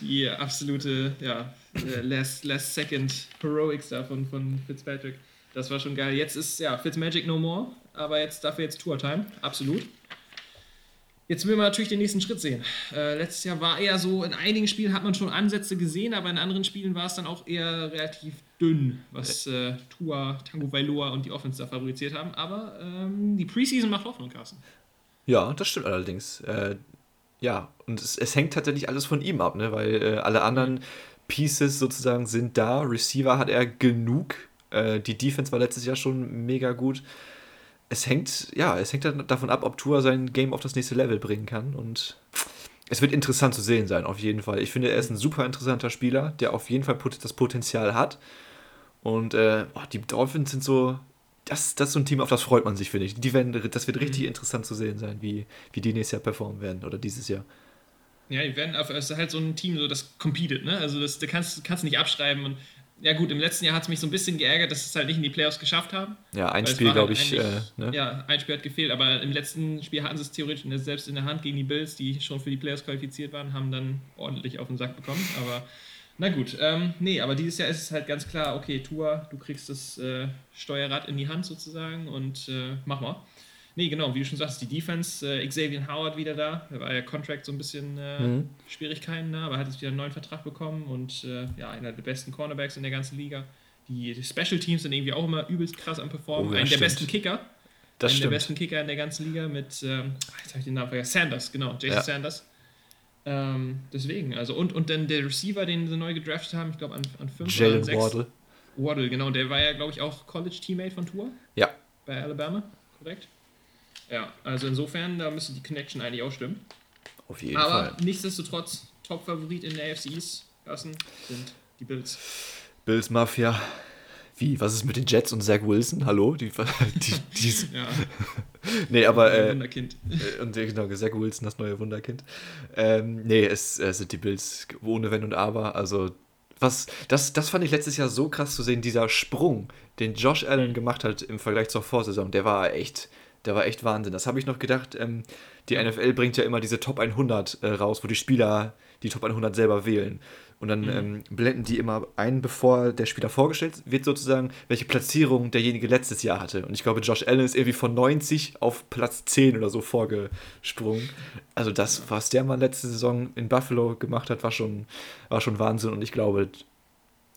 die absolute, ja, äh, last, last second Heroics da von, von Fitzpatrick. Das war schon geil. Jetzt ist, ja, Fitzmagic no more, aber jetzt dafür jetzt Tour Time. Absolut. Jetzt will man natürlich den nächsten Schritt sehen. Äh, letztes Jahr war eher so, in einigen Spielen hat man schon Ansätze gesehen, aber in anderen Spielen war es dann auch eher relativ dünn, was äh, Tua, Tango Vailoa und die Offense da fabriziert haben. Aber ähm, die Preseason macht Hoffnung, Carsten. Ja, das stimmt allerdings. Äh, ja, und es, es, hängt tatsächlich alles von ihm ab, ne? weil äh, alle anderen Pieces sozusagen sind da. Receiver hat er genug. Äh, die Defense war letztes Jahr schon mega gut es hängt, ja, es hängt dann davon ab, ob Tour sein Game auf das nächste Level bringen kann. Und es wird interessant zu sehen sein, auf jeden Fall. Ich finde, er ist ein super interessanter Spieler, der auf jeden Fall das Potenzial hat. Und äh, oh, die Dolphins sind so, das, das ist so ein Team, auf das freut man sich, finde ich. Die werden, das wird richtig mhm. interessant zu sehen sein, wie, wie die nächstes Jahr performen werden oder dieses Jahr. Ja, die werden auf, es ist halt so ein Team, so das competet, ne? Also das, da kannst du nicht abschreiben und ja gut, im letzten Jahr hat es mich so ein bisschen geärgert, dass es halt nicht in die Playoffs geschafft haben. Ja, ein Spiel, halt glaube ich. Äh, ne? Ja, ein Spiel hat gefehlt, aber im letzten Spiel hatten sie es theoretisch selbst in der Hand gegen die Bills, die schon für die Playoffs qualifiziert waren, haben dann ordentlich auf den Sack bekommen. Aber na gut, ähm, nee, aber dieses Jahr ist es halt ganz klar, okay, Tour, du kriegst das äh, Steuerrad in die Hand sozusagen und äh, mach mal. Nee, genau, wie du schon sagst, die Defense, äh, Xavier Howard wieder da. Da war ja Contract so ein bisschen äh, mhm. Schwierigkeiten da, aber hat jetzt wieder einen neuen Vertrag bekommen und äh, ja, einer der besten Cornerbacks in der ganzen Liga. Die, Special Teams sind irgendwie auch immer übelst krass am Performen. Oh, ja, Einen der besten Kicker. Das Einen stimmt. der besten Kicker in der ganzen Liga mit, ähm, jetzt habe ich den Namen vergessen, Sanders, genau, Jason ja. Sanders. Ähm, deswegen, also und, und dann der Receiver, den sie neu gedraftet haben, ich glaube an, an 5 oder 6. Waddle. Waddle, genau, der war ja, glaube ich, auch College-Teammate von Tour. Ja. Bei Alabama, korrekt? Ja, also insofern, da müsste die Connection eigentlich auch stimmen. Auf jeden Aber Fall. Aber nichtsdestotrotz, Top-Favorit in der AFC East lassen sind die Bills. Bills Mafia. Wie? Was ist mit den Jets und Zach Wilson? Hallo? Die, die, die [LAUGHS] ja. [LAUGHS] nee, aber. Äh, Wunderkind. Äh, und genau, Zach Wilson, das neue Wunderkind. Ähm, nee, es, es sind die Bills ohne Wenn und Aber. Also, was, das, das fand ich letztes Jahr so krass zu sehen, dieser Sprung, den Josh Allen gemacht hat im Vergleich zur Vorsaison, der war echt der war echt Wahnsinn. Das habe ich noch gedacht. Ähm, die NFL bringt ja immer diese Top 100 äh, raus, wo die Spieler die Top 100 selber wählen. Und dann mhm. ähm, blenden die immer ein, bevor der Spieler vorgestellt wird, sozusagen, welche Platzierung derjenige letztes Jahr hatte. Und ich glaube, Josh Allen ist irgendwie von 90 auf Platz 10 oder so vorgesprungen. Also das, was der Mann letzte Saison in Buffalo gemacht hat, war schon, war schon Wahnsinn. Und ich glaube,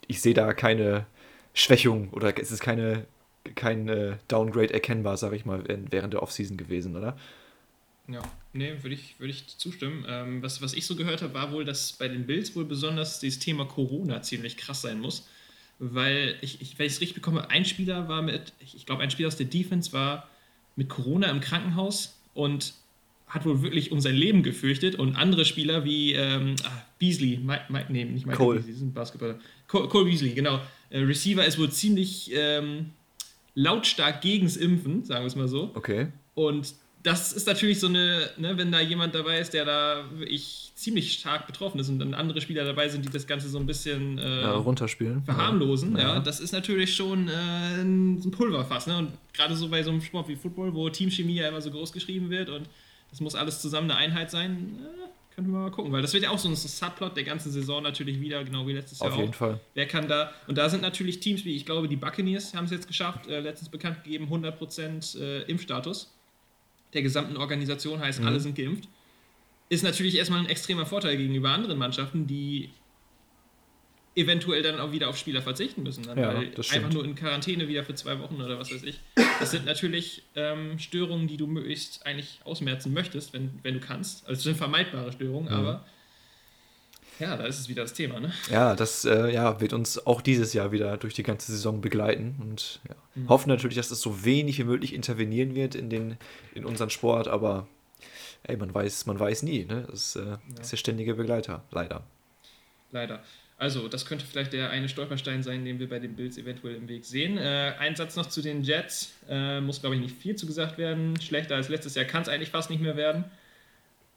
ich sehe da keine Schwächung oder es ist keine kein äh, Downgrade erkennbar, sage ich mal, während der Offseason gewesen, oder? Ja, nee, würde ich, würd ich zustimmen. Ähm, was, was ich so gehört habe, war wohl, dass bei den Bills wohl besonders das Thema Corona ziemlich krass sein muss. Weil ich, ich wenn ich es richtig bekomme, ein Spieler war mit, ich glaube, ein Spieler aus der Defense war mit Corona im Krankenhaus und hat wohl wirklich um sein Leben gefürchtet. Und andere Spieler wie ähm, ah, Beasley, Mike, Mike, nee, nicht Mike Cole. Beasley, sind Basketballer. Cole, Cole Beasley, genau. Äh, Receiver ist wohl ziemlich ähm, lautstark gegens Impfen, sagen wir es mal so. Okay. Und das ist natürlich so eine, ne, wenn da jemand dabei ist, der da wirklich ziemlich stark betroffen ist und dann andere Spieler dabei sind, die das Ganze so ein bisschen äh, ja, runterspielen, verharmlosen, ja. ja. das ist natürlich schon äh, ein Pulverfass. Ne? Und gerade so bei so einem Sport wie Football, wo Teamchemie ja immer so groß geschrieben wird und das muss alles zusammen eine Einheit sein, äh, können wir mal gucken, weil das wird ja auch so ein Subplot der ganzen Saison natürlich wieder, genau wie letztes Jahr Auf jeden auch. Fall. Wer kann da, und da sind natürlich Teams wie, ich glaube, die Buccaneers haben es jetzt geschafft, äh, letztens bekannt gegeben, 100% äh, Impfstatus der gesamten Organisation, heißt, mhm. alle sind geimpft. Ist natürlich erstmal ein extremer Vorteil gegenüber anderen Mannschaften, die eventuell dann auch wieder auf Spieler verzichten müssen. Dann, ja, weil einfach nur in Quarantäne wieder für zwei Wochen oder was weiß ich. Das sind natürlich ähm, Störungen, die du möglichst eigentlich ausmerzen möchtest, wenn, wenn du kannst. Also es sind vermeidbare Störungen, mhm. aber ja, da ist es wieder das Thema, ne? Ja, das äh, ja, wird uns auch dieses Jahr wieder durch die ganze Saison begleiten und ja, mhm. hoffen natürlich, dass es so wenig wie möglich intervenieren wird in, den, in unseren Sport, aber ey, man weiß, man weiß nie, ne? Das äh, ja. ist der ständige Begleiter, leider. Leider. Also, das könnte vielleicht der eine Stolperstein sein, den wir bei den Bills eventuell im Weg sehen. Äh, ein Satz noch zu den Jets. Äh, muss, glaube ich, nicht viel zu gesagt werden. Schlechter als letztes Jahr kann es eigentlich fast nicht mehr werden.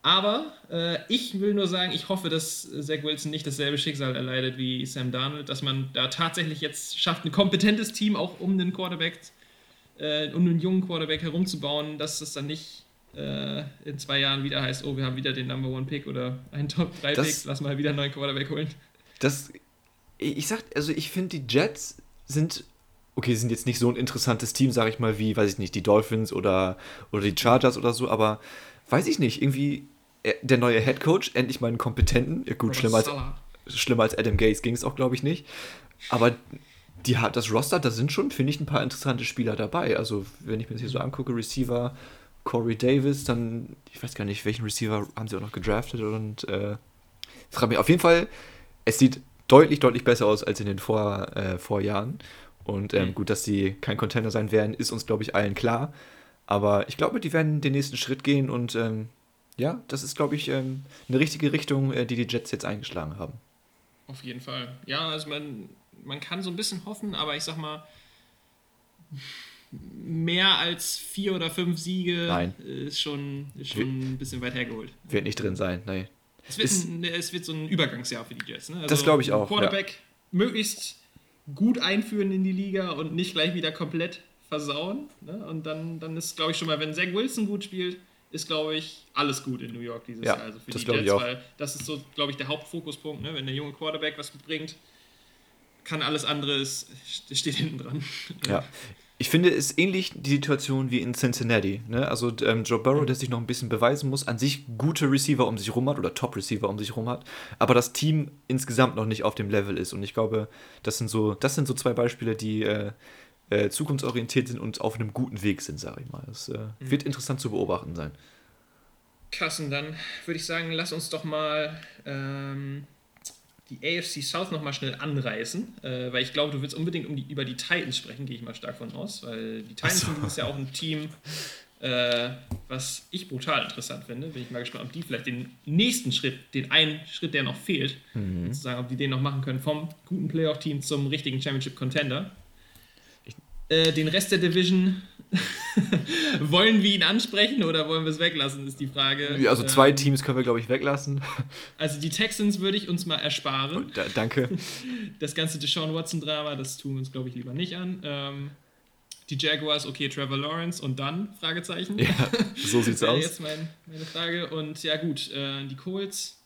Aber äh, ich will nur sagen, ich hoffe, dass Zach Wilson nicht dasselbe Schicksal erleidet wie Sam Darnold, dass man da tatsächlich jetzt schafft, ein kompetentes Team auch um den Quarterback, äh, um einen jungen Quarterback herumzubauen, dass es dann nicht äh, in zwei Jahren wieder heißt, oh, wir haben wieder den Number One Pick oder einen Top 3 Pick, lass mal wieder einen neuen Quarterback holen das, ich sag, also ich finde, die Jets sind, okay, sind jetzt nicht so ein interessantes Team, sag ich mal, wie, weiß ich nicht, die Dolphins oder, oder die Chargers oder so, aber weiß ich nicht, irgendwie äh, der neue Head Coach, endlich mal einen kompetenten, ja gut, schlimmer als, schlimmer als Adam Gaze ging es auch, glaube ich, nicht. Aber die hat das Roster, da sind schon, finde ich, ein paar interessante Spieler dabei. Also, wenn ich mir das hier so angucke, Receiver, Corey Davis, dann, ich weiß gar nicht, welchen Receiver haben sie auch noch gedraftet und äh, frage mich auf jeden Fall, es sieht deutlich, deutlich besser aus als in den Vor, äh, Vorjahren. Und ähm, mhm. gut, dass sie kein Contender sein werden, ist uns, glaube ich, allen klar. Aber ich glaube, die werden den nächsten Schritt gehen und ähm, ja, das ist, glaube ich, ähm, eine richtige Richtung, äh, die die Jets jetzt eingeschlagen haben. Auf jeden Fall. Ja, also man, man kann so ein bisschen hoffen, aber ich sag mal, mehr als vier oder fünf Siege nein. ist schon, ist schon ein bisschen weit hergeholt. Wird nicht drin sein, nein. Es wird, ein, es wird so ein Übergangsjahr für die Jets. Ne? Also das glaube ich auch. Quarterback ja. möglichst gut einführen in die Liga und nicht gleich wieder komplett versauen. Ne? Und dann, dann ist, glaube ich, schon mal, wenn Zach Wilson gut spielt, ist, glaube ich, alles gut in New York dieses ja, Jahr. Also für das die Jets, weil das ist so, glaube ich, der Hauptfokuspunkt. Ne? Wenn der junge Quarterback was bringt, kann alles andere, ist, steht hinten dran. Ja. [LAUGHS] Ich finde, es ist ähnlich die Situation wie in Cincinnati. Ne? Also ähm, Joe Burrow, der sich noch ein bisschen beweisen muss, an sich gute Receiver um sich herum hat oder Top-Receiver um sich herum hat, aber das Team insgesamt noch nicht auf dem Level ist. Und ich glaube, das sind so, das sind so zwei Beispiele, die äh, äh, zukunftsorientiert sind und auf einem guten Weg sind, sage ich mal. Das äh, mhm. wird interessant zu beobachten sein. Kassen, dann würde ich sagen, lass uns doch mal ähm, die AFC South nochmal schnell anreißen, äh, weil ich glaube, du willst unbedingt um die, über die Titans sprechen, gehe ich mal stark von aus, weil die Titans so. sind dieses Jahr auch ein Team, äh, was ich brutal interessant finde. Bin ich mal gespannt, ob die vielleicht den nächsten Schritt, den einen Schritt, der noch fehlt, mhm. sozusagen, ob die den noch machen können, vom guten Playoff-Team zum richtigen Championship-Contender. Äh, den Rest der Division [LAUGHS] wollen wir ihn ansprechen oder wollen wir es weglassen, ist die Frage. Also zwei ähm, Teams können wir, glaube ich, weglassen. [LAUGHS] Also die Texans würde ich uns mal ersparen. Da, danke. [LAUGHS] Das ganze Deshaun Watson-Drama, das tun wir uns, glaube ich, lieber nicht an. Ähm, die Jaguars, okay, Trevor Lawrence und dann? Fragezeichen. Ja, so sieht's aus. Jetzt mein, meine Frage. Und ja, gut, äh, die Colts.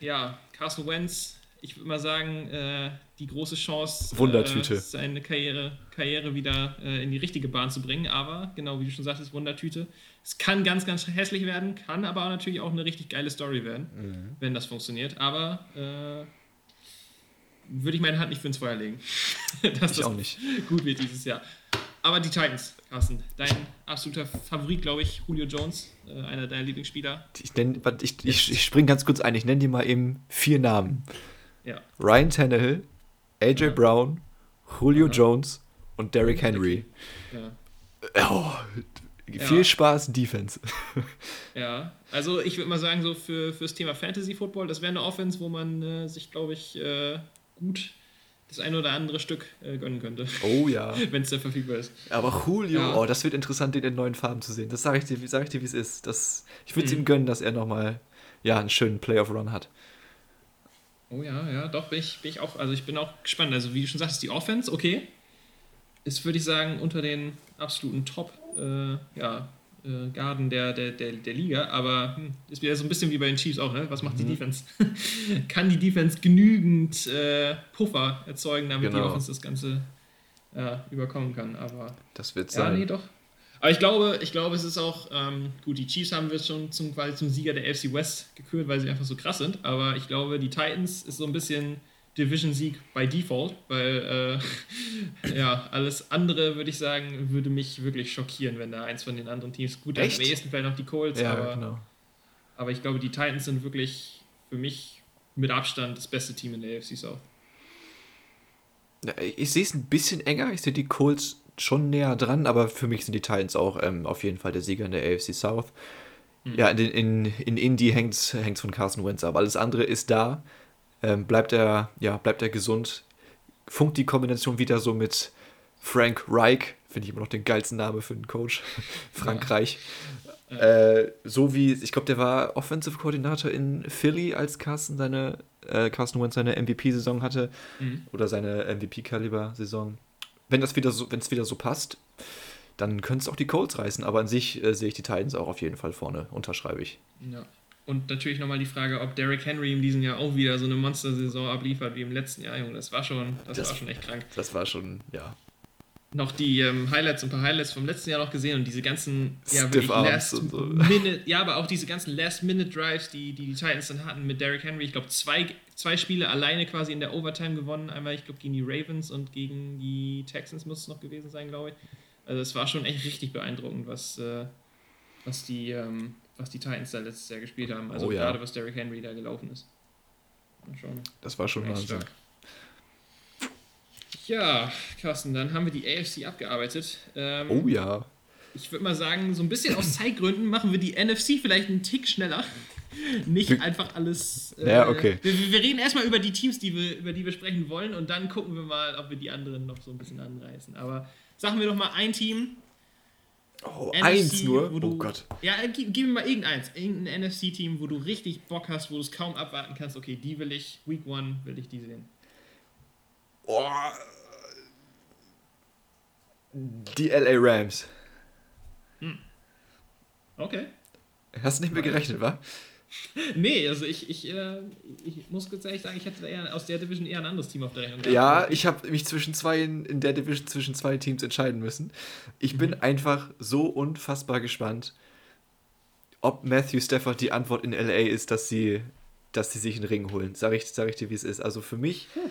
Ja, Carson Wentz, ich würde mal sagen, äh, die große Chance, Wundertüte. Äh, seine Karriere, Karriere wieder äh, in die richtige Bahn zu bringen. Aber, genau wie du schon sagtest, Wundertüte. Es kann ganz, ganz hässlich werden, kann aber natürlich auch eine richtig geile Story werden, mhm. wenn das funktioniert. Aber äh, würde ich meine Hand nicht für ins Feuer legen, [LAUGHS] dass ich das auch nicht. gut wird dieses Jahr. Aber die Titans, Carsten, dein absoluter Favorit, glaube ich, Julio Jones, äh, einer deiner Lieblingsspieler. Ich, ich, ich, ich springe ganz kurz ein, ich nenne dir mal eben vier Namen. Ja. Ryan Tannehill, AJ ja. Brown, Julio ja. Jones und Derrick Henry. Ja. Oh, viel Spaß, Defense. [LAUGHS] Ja, also ich würde mal sagen, so für, fürs Thema Fantasy Football, das wäre eine Offense, wo man äh, sich, glaube ich, äh, gut das eine oder andere Stück äh, gönnen könnte. Oh ja. [LAUGHS] Wenn es da verfügbar ist. Aber Julio, ja. oh, das wird interessant, den in neuen Farben zu sehen. Das sage ich dir, sag ich dir, wie es ist. Das, ich würde es mhm. ihm gönnen, dass er nochmal ja, einen schönen Playoff-Run hat. Oh ja, ja, doch, bin ich, bin ich auch, also ich bin auch gespannt. Also wie du schon sagst, die Offense, okay, ist, würde ich sagen, unter den absoluten Top, äh, ja, äh, Garden der, der, der, der Liga, aber hm, ist wieder so ein bisschen wie bei den Chiefs auch, ne? Was macht mhm. die Defense? [LAUGHS] Kann die Defense genügend äh, Puffer erzeugen, damit genau. die Offense das Ganze ja, überkommen kann? Aber das wird ja, sein. nee, doch. Aber ich glaube, ich glaube, es ist auch, ähm, gut, die Chiefs haben wir schon zum, quasi zum Sieger der AFC West gekürt, weil sie einfach so krass sind. Aber ich glaube, die Titans ist so ein bisschen Division-Sieg by Default, weil äh, [LAUGHS] ja, alles andere, würde ich sagen, würde mich wirklich schockieren, wenn da eins von den anderen Teams, gut, Echt? am ehesten vielleicht noch die Colts, ja, aber, genau. aber ich glaube, die Titans sind wirklich für mich mit Abstand das beste Team in der AFC South. Ich sehe es ein bisschen enger. Ich sehe die Colts schon näher dran, aber für mich sind die Titans auch ähm, auf jeden Fall der Sieger in der AFC South. Mhm. Ja, in, in, in Indy hängt es von Carson Wentz ab. Alles andere ist da. Ähm, bleibt, er, ja, bleibt er gesund. Funkt die Kombination wieder so mit Frank Reich, finde ich immer noch den geilsten Namen für einen Coach. [LAUGHS] Frankreich. Ja. Äh, so wie, ich glaube, der war Offensive Koordinator in Philly, als Carson seine, äh, Carson Wentz seine MVP-Saison hatte. Mhm. Oder seine MVP-Kaliber-Saison wenn das wieder so, wenn es wieder so passt, dann können es auch die Colts reißen. Aber an sich äh, sehe ich die Titans auch auf jeden Fall vorne, unterschreibe ich. Ja. Und natürlich nochmal die Frage, ob Derrick Henry in diesem Jahr auch wieder so eine Monster-Saison abliefert wie im letzten Jahr. Junge, das war schon, das, das war schon echt krank. Das war schon, ja. noch die ähm, Highlights, ein paar Highlights vom letzten Jahr noch gesehen und diese ganzen ja, wirklich Last so. Minute, ja, aber auch diese ganzen Last-Minute-Drives, die, die die Titans dann hatten mit Derrick Henry. Ich glaube, zwei, zwei Spiele alleine quasi in der Overtime gewonnen. Einmal, ich glaube, gegen die Ravens und gegen die Texans muss es noch gewesen sein, glaube ich. Also es war schon echt richtig beeindruckend, was, äh, was, die, ähm, was die Titans da letztes Jahr gespielt haben. Also oh, ja. gerade was Derrick Henry da gelaufen ist. Schon das war schon Wahnsinn. Stark. Ja, Carsten, dann haben wir die AFC abgearbeitet. Ähm, oh ja. Ich würde mal sagen, so ein bisschen aus Zeitgründen machen wir die NFC vielleicht einen Tick schneller. Nicht einfach alles. Äh, ja, okay. Wir, wir, reden erstmal über die Teams, die wir, über die wir sprechen wollen, und dann gucken wir mal, ob wir die anderen noch so ein bisschen anreißen. Aber sagen wir doch mal ein Team. Oh, NFC, eins nur? Du, oh Gott. Ja, gib, gib, mir mal irgendeins. Irgendein NFC-Team, wo du richtig Bock hast, wo du es kaum abwarten kannst. Okay, die will ich, Week One will ich die sehen. Oh, die LA Rams. Hm. Okay. Hast du nicht mehr gerechnet, wa? [LAUGHS] nee, also ich, ich, äh, ich muss ganz ehrlich sagen, ich hätte eher, aus der Division eher ein anderes Team auf der Rechnung. Ja, ich habe mich zwischen zwei in, in, der Division zwischen zwei Teams entscheiden müssen. Ich bin mhm. einfach so unfassbar gespannt, ob Matthew Stafford die Antwort in LA ist, dass sie, dass sie sich einen Ring holen. Sag ich, sag ich dir, wie es ist. Also für mich, hm.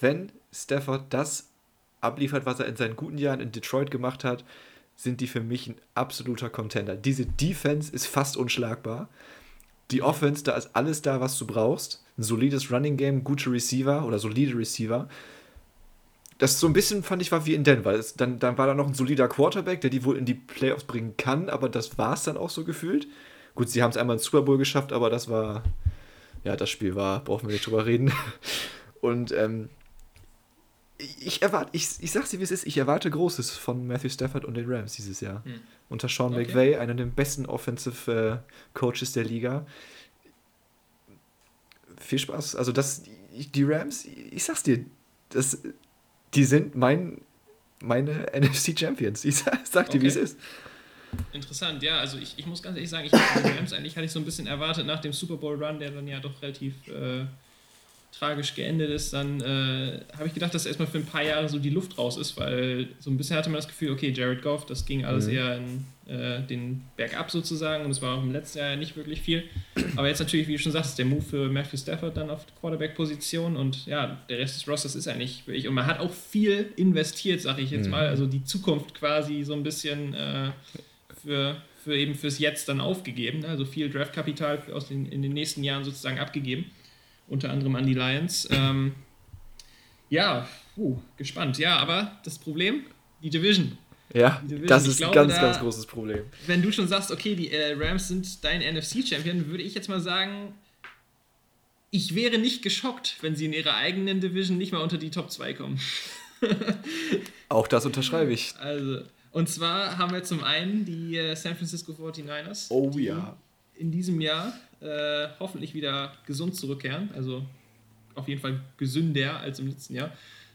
wenn Stafford das abliefert, was er in seinen guten Jahren in Detroit gemacht hat, sind die für mich ein absoluter Contender. Diese Defense ist fast unschlagbar. Die Offense, da ist alles da, was du brauchst. Ein solides Running Game, gute Receiver oder solide Receiver. Das so ein bisschen, fand ich, war wie in Denver. Das, dann, dann war da noch ein solider Quarterback, der die wohl in die Playoffs bringen kann, aber das war es dann auch so gefühlt. Gut, sie haben es einmal ins Super Bowl geschafft, aber das war, ja, das Spiel war, brauchen wir nicht drüber reden. [LAUGHS] Und ähm, ich erwarte, ich, ich sag's dir, wie es ist, ich erwarte Großes von Matthew Stafford und den Rams dieses Jahr. Hm. Unter Sean okay. McVay, einer der besten Offensive äh, Coaches der Liga. Viel Spaß. Also das, die Rams, ich sag's dir, das, die sind mein, meine [LAUGHS] NFC Champions. Ich sag, sag dir, okay. wie es ist. Interessant, ja. Also ich, ich muss ganz ehrlich sagen, ich die Rams eigentlich hatte ich so ein bisschen erwartet nach dem Super Bowl Run, der dann ja doch relativ äh, tragisch geendet ist, dann äh, habe ich gedacht, dass erstmal für ein paar Jahre so die Luft raus ist, weil so ein bisschen hatte man das Gefühl, okay, Jared Goff, das ging alles mhm. eher in äh, den Bergab sozusagen und es war auch im letzten Jahr nicht wirklich viel. Aber jetzt natürlich, wie du schon sagst, der Move für Matthew Stafford dann auf Quarterback-Position und ja, der Rest des Rosters ist eigentlich wirklich, und man hat auch viel investiert, sage ich jetzt mhm. mal, also die Zukunft quasi so ein bisschen äh, für, für eben fürs Jetzt dann aufgegeben, ne? also viel Draftkapital aus den, in den nächsten Jahren sozusagen abgegeben unter anderem an die Lions. Ähm, ja, uh, gespannt. Ja, aber das Problem, die Division. Ja, Division. das ist ein ganz, da, ganz großes Problem. Wenn du schon sagst, okay, die äh, Rams sind dein NFC-Champion, würde ich jetzt mal sagen, ich wäre nicht geschockt, wenn sie in ihrer eigenen Division nicht mal unter die Top 2 kommen. [LAUGHS] Auch das unterschreibe ich. Also, und zwar haben wir zum einen die äh, San Francisco 49ers. Oh ja. In diesem Jahr äh, hoffentlich wieder gesund zurückkehren. Also auf jeden Fall gesünder als im letzten Jahr.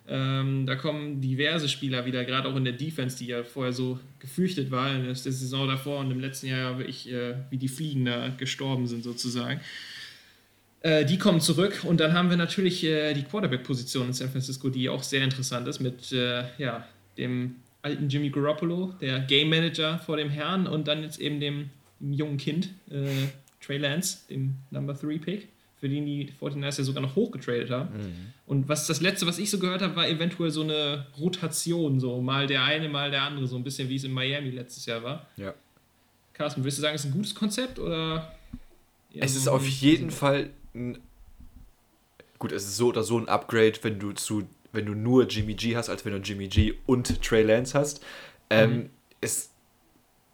Ähm, da kommen diverse Spieler wieder, gerade auch in der Defense, die ja vorher so gefürchtet war, in der Saison davor und im letzten Jahr wirklich äh, wie die Fliegen da gestorben sind sozusagen. Äh, die kommen zurück und dann haben wir natürlich äh, die Quarterback-Position in San Francisco, die auch sehr interessant ist mit äh, ja, dem alten Jimmy Garoppolo, der Game Manager vor dem Herrn und dann jetzt eben dem, dem jungen Kind, äh, Trey Lance, dem Number 3 Pick, für den die 49ers ja sogar noch hochgetradet haben. Mhm. Und was das letzte, was ich so gehört habe, war eventuell so eine Rotation, so mal der eine, mal der andere, so ein bisschen wie es in Miami letztes Jahr war. Ja. Carsten, würdest du sagen, es ist ein gutes Konzept oder? Es ist auf jeden Fall ein. Gut, es ist so oder so ein Upgrade, wenn du zu, wenn du nur Jimmy G hast, als wenn du Jimmy G und Trey Lance hast. Ähm, mhm. Es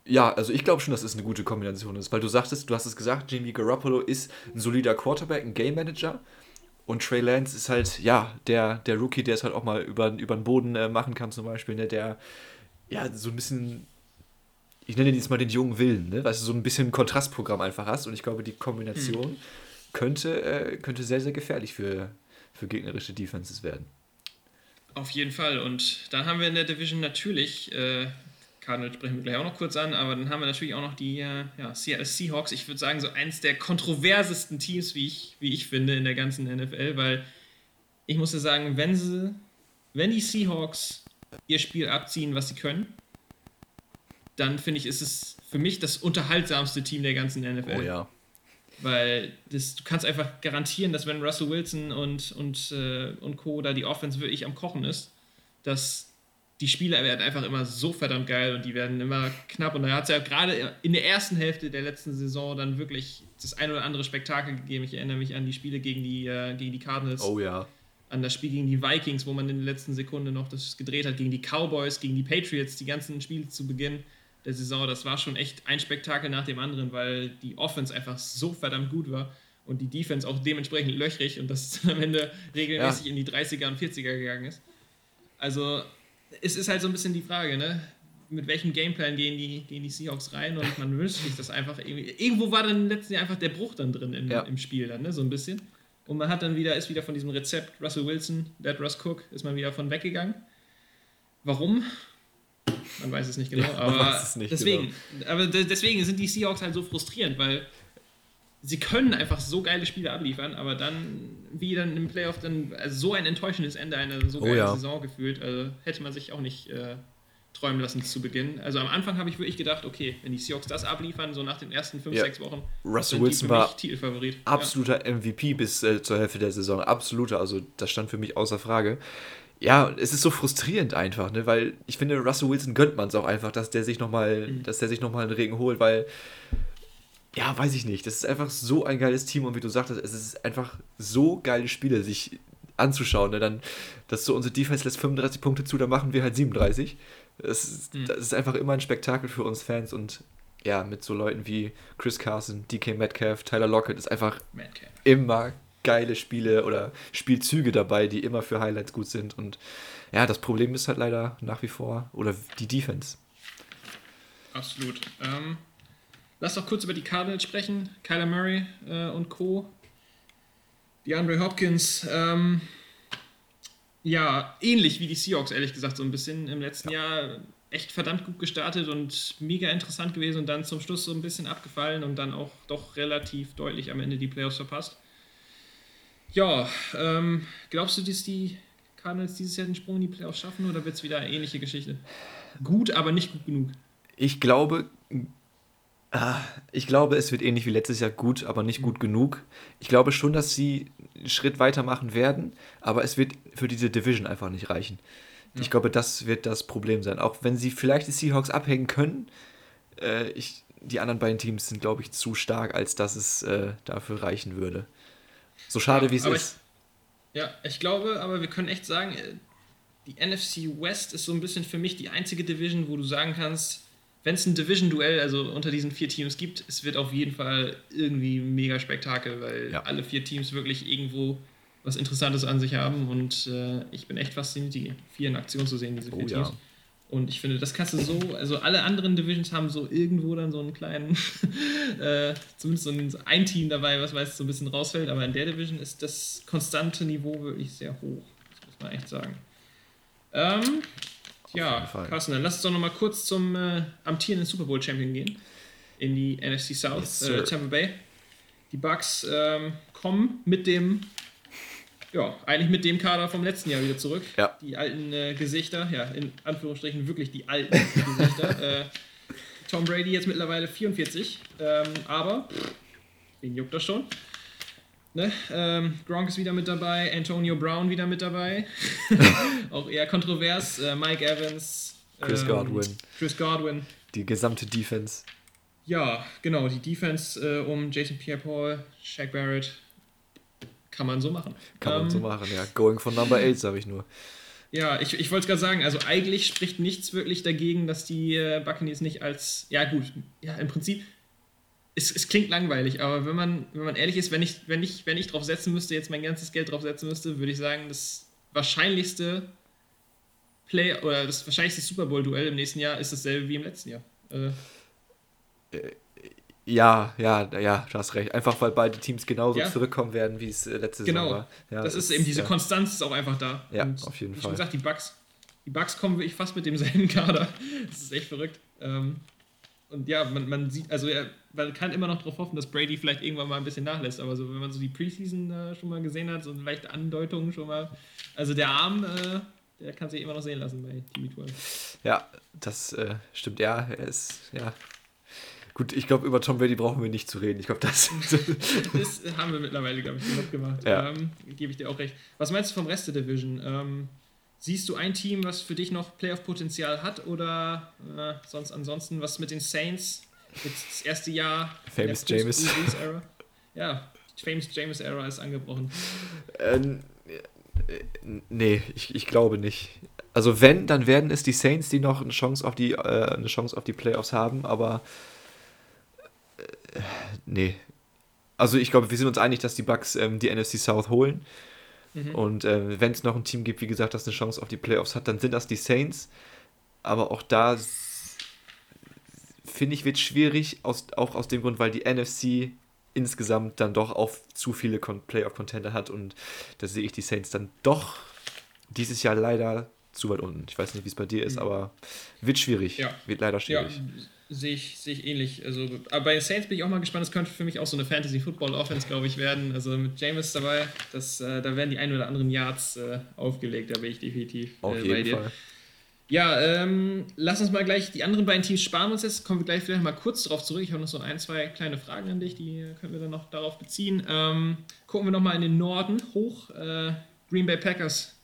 ja, also ich glaube schon, dass es eine gute Kombination ist, weil du sagtest, du hast es gesagt, Jimmy Garoppolo ist ein solider Quarterback, ein Game Manager und Trey Lance ist halt, ja, der, der Rookie, der es halt auch mal über, über den Boden äh, machen kann zum Beispiel, ne, der, ja, so ein bisschen, ich nenne jetzt mal den jungen Willen, ne, weil du so ein bisschen ein Kontrastprogramm einfach hast und ich glaube, die Kombination mhm. könnte, äh, könnte sehr, sehr gefährlich für, für gegnerische Defenses werden. Auf jeden Fall. Und dann haben wir in der Division natürlich äh, Cardinals sprechen wir gleich auch noch kurz an, aber dann haben wir natürlich auch noch die äh, ja, Seattle Seahawks. Ich würde sagen, so eins der kontroversesten Teams, wie ich, wie ich finde, in der ganzen NFL, weil ich muss ja sagen, wenn sie, wenn die Seahawks ihr Spiel abziehen, was sie können, dann finde ich, ist es für mich das unterhaltsamste Team der ganzen NFL. Oh ja. Weil das, du kannst einfach garantieren, dass wenn Russell Wilson und, und, äh, und Co. da die Offense wirklich am Kochen ist, dass die Spieler werden einfach immer so verdammt geil und die werden immer knapp. Und da hat es ja gerade in der ersten Hälfte der letzten Saison dann wirklich das ein oder andere Spektakel gegeben. Ich erinnere mich an die Spiele gegen die, äh, gegen die Cardinals. Oh ja. An das Spiel gegen die Vikings, wo man in der letzten Sekunde noch das gedreht hat, gegen die Cowboys, gegen die Patriots, die ganzen Spiele zu Beginn der Saison. Das war schon echt ein Spektakel nach dem anderen, weil die Offense einfach so verdammt gut war und die Defense auch dementsprechend löchrig und das am Ende regelmäßig ja. in die 30er und 40er gegangen ist. Also es ist halt so ein bisschen die Frage, ne? mit welchem Gameplan gehen die, gehen die Seahawks rein und man wünscht sich das einfach irgendwie. Irgendwo war dann im letzten Jahr einfach der Bruch dann drin in, ja. im Spiel dann, ne? so ein bisschen. Und man hat dann wieder, ist wieder von diesem Rezept Russell Wilson, Dead Russ Cook, ist man wieder von weggegangen. Warum? Man weiß es nicht genau, ja, aber nicht deswegen, genau. aber deswegen sind die Seahawks halt so frustrierend, weil sie können einfach so geile Spiele abliefern, aber dann, wie dann im Playoff, dann also so ein enttäuschendes Ende einer so oh, geilen ja. Saison gefühlt, also hätte man sich auch nicht äh, träumen lassen zu Beginn. Also am Anfang habe ich wirklich gedacht, okay, wenn die Seahawks das abliefern, so nach den ersten 5, 6 ja. Wochen, Russell Wilson war absoluter ja. MVP bis äh, zur Hälfte der Saison, absoluter, also das stand für mich außer Frage ja, es ist so frustrierend einfach, ne? weil ich finde, Russell Wilson gönnt man es auch einfach, dass der sich nochmal, mhm. dass der sich nochmal einen Regen holt, weil, ja, weiß ich nicht, das ist einfach so ein geiles Team und wie du sagtest, es ist einfach so geile Spiele, sich anzuschauen. Ne? Dann, dass so unsere Defense lässt 35 Punkte zu, dann machen wir halt 37. Das ist, mhm. das ist einfach immer ein Spektakel für uns Fans und ja, mit so Leuten wie Chris Carson, DK Metcalf, Tyler Lockett ist einfach Metcalf. immer geile Spiele oder Spielzüge dabei, die immer für Highlights gut sind. Und ja, das Problem ist halt leider nach wie vor, oder die Defense. Absolut. Ähm, lass doch kurz über die Cardinals sprechen. Kyler Murray äh, und Co. Die Andre Hopkins. Ähm, ja, ähnlich wie die Seahawks, ehrlich gesagt, so ein bisschen im letzten ja. Jahr echt verdammt gut gestartet und mega interessant gewesen und dann zum Schluss so ein bisschen abgefallen und dann auch doch relativ deutlich am Ende die Playoffs verpasst. Ja, ähm, glaubst du, dass die Cardinals dieses Jahr den Sprung in die Playoffs schaffen oder wird es wieder eine ähnliche Geschichte? Gut, aber nicht gut genug. Ich glaube, ich glaube, es wird ähnlich wie letztes Jahr gut, aber nicht gut genug. Ich glaube schon, dass sie einen Schritt weitermachen werden, aber es wird für diese Division einfach nicht reichen. Ja. Ich glaube, das wird das Problem sein. Auch wenn sie vielleicht die Seahawks abhängen können, äh, ich, die anderen beiden Teams sind, glaube ich, zu stark, als dass es äh, dafür reichen würde. So schade ja, wie es ist. Ich, ja, ich glaube, aber wir können echt sagen, äh, die NFC West ist so ein bisschen für mich die einzige Division, wo du sagen kannst, wenn es ein Division-Duell, also unter diesen vier Teams gibt, es wird auf jeden Fall irgendwie mega Spektakel, weil ja. alle vier Teams wirklich irgendwo was Interessantes an sich haben und äh, ich bin echt fasziniert, die vier in Aktion zu sehen, diese vier oh, Teams. Ja. Und ich finde, das kannst du so, also alle anderen Divisions haben so irgendwo dann so einen kleinen, [LAUGHS] äh, zumindest so ein, ein, Team dabei, was weiß so ein bisschen rausfällt, aber in der Division ist das konstante Niveau wirklich sehr hoch. Das muss man echt sagen. Ähm, ja, Carsten, dann lass uns doch nochmal kurz zum äh, amtierenden Super Bowl Champion gehen. In die NFC South, yes, äh, Tampa Bay. Die Bucks ähm, kommen mit dem ja, eigentlich mit dem Kader vom letzten Jahr wieder zurück. Ja. Die alten äh, Gesichter, ja, in Anführungsstrichen wirklich die alten Gesichter. [LAUGHS] Äh, Tom Brady jetzt mittlerweile 44, ähm, aber wen juckt das schon? Ne? Ähm, Gronk ist wieder mit dabei, Antonio Brown wieder mit dabei. [LAUGHS] Auch eher kontrovers. Äh, Mike Evans. Chris ähm, Godwin. Chris Godwin. Die gesamte Defense. Ja, genau, die Defense äh, um Jason Pierre-Paul, Shaq Barrett, kann man so machen. Kann ähm, man so machen, ja. Going for Number 8, sage ich nur. Ja, ich, ich wollte es gerade sagen, also eigentlich spricht nichts wirklich dagegen, dass die äh, Buccaneers nicht als, ja gut, ja im Prinzip, es, es klingt langweilig, aber wenn man, wenn man ehrlich ist, wenn ich, wenn, ich, wenn ich drauf setzen müsste, jetzt mein ganzes Geld drauf setzen müsste, würde ich sagen, das wahrscheinlichste Play oder das wahrscheinlichste Super Bowl-Duell im nächsten Jahr ist dasselbe wie im letzten Jahr. Äh, äh ja, ja, ja, du hast recht. Einfach weil beide Teams genauso ja. zurückkommen werden, wie es äh, letzte genau. Saison war. Genau. Ja, das, ist eben diese ja. Konstanz ist auch einfach da. Ja, Und auf jeden wie Fall. Wie gesagt, die Bugs, die Bugs kommen wirklich fast mit demselben [LAUGHS] Kader. Das ist echt verrückt. Ähm, und ja, man, man sieht, also ja, man kann immer noch darauf hoffen, dass Brady vielleicht irgendwann mal ein bisschen nachlässt. Aber so, wenn man so die Preseason äh, schon mal gesehen hat, so eine leichte Andeutung schon mal. Also der Arm, äh, der kann sich immer noch sehen lassen bei TB12. Ja, das äh, stimmt. Ja, er ist, ja. Gut, ich glaube, über Tom Brady brauchen wir nicht zu reden. Ich glaube, das. [LAUGHS] [LAUGHS] das haben wir mittlerweile, glaube ich, genug gemacht. Ja. Ähm, Gebe ich dir auch recht. Was meinst du vom Rest der Division? Ähm, siehst du ein Team, was für dich noch Playoff-Potenzial hat oder äh, sonst ansonsten was mit den Saints? Jetzt das erste Jahr. Famous James. Era. [LAUGHS] Ja, Famous James Era ist angebrochen. Ähm, nee, ich, ich glaube nicht. Also wenn, dann werden es die Saints, die noch eine Chance auf die, äh, eine Chance auf die Playoffs haben, aber äh, nee. Also ich glaube, wir sind uns einig, dass die Bucks ähm, die NFC South holen. Mhm. Und äh, wenn es noch ein Team gibt, wie gesagt, das eine Chance auf die Playoffs hat, dann sind das die Saints. Aber auch da finde ich, wird schwierig, aus, auch aus dem Grund, weil die NFC insgesamt dann doch auf zu viele Playoff-Contender hat und da sehe ich die Saints dann doch dieses Jahr leider zu weit unten. Ich weiß nicht, wie es bei dir ist, mhm. aber wird schwierig. Ja. Wird leider schwierig. Ja, sehe ich, sehe ich ähnlich. Also, aber bei Saints bin ich auch mal gespannt. Das könnte für mich auch so eine Fantasy-Football-Offense, glaube ich, werden. Also mit James dabei, das, äh, da werden die ein oder anderen Yards äh, aufgelegt. Da bin ich definitiv äh, Auf jeden dir. Fall. Ja, ähm, lass uns mal gleich die anderen beiden Teams sparen uns jetzt. Kommen wir gleich vielleicht mal kurz darauf zurück. Ich habe noch so ein, zwei kleine Fragen an dich, die können wir dann noch darauf beziehen. Ähm, gucken wir nochmal in den Norden hoch. Äh, Green Bay Packers.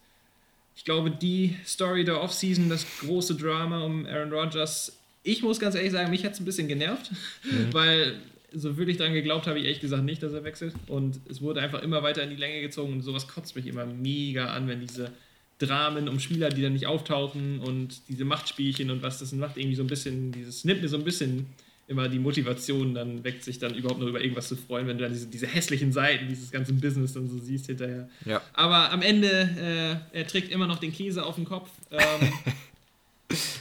Ich glaube, die Story der Offseason, das große Drama um Aaron Rodgers. Ich muss ganz ehrlich sagen, mich hat es ein bisschen genervt, mhm. weil so wirklich daran geglaubt habe ich ehrlich gesagt nicht, dass er wechselt. Und es wurde einfach immer weiter in die Länge gezogen und sowas kotzt mich immer mega an, wenn diese Dramen um Spieler, die dann nicht auftauchen und diese Machtspielchen und was das macht, irgendwie so ein bisschen, dieses nimmt mir so ein bisschen immer die Motivation dann weckt sich dann überhaupt noch über irgendwas zu freuen, wenn du dann diese, diese hässlichen Seiten dieses ganzen Business dann so siehst hinterher. Ja. Aber am Ende, äh, er trägt immer noch den Käse auf dem Kopf. Ähm, [LAUGHS]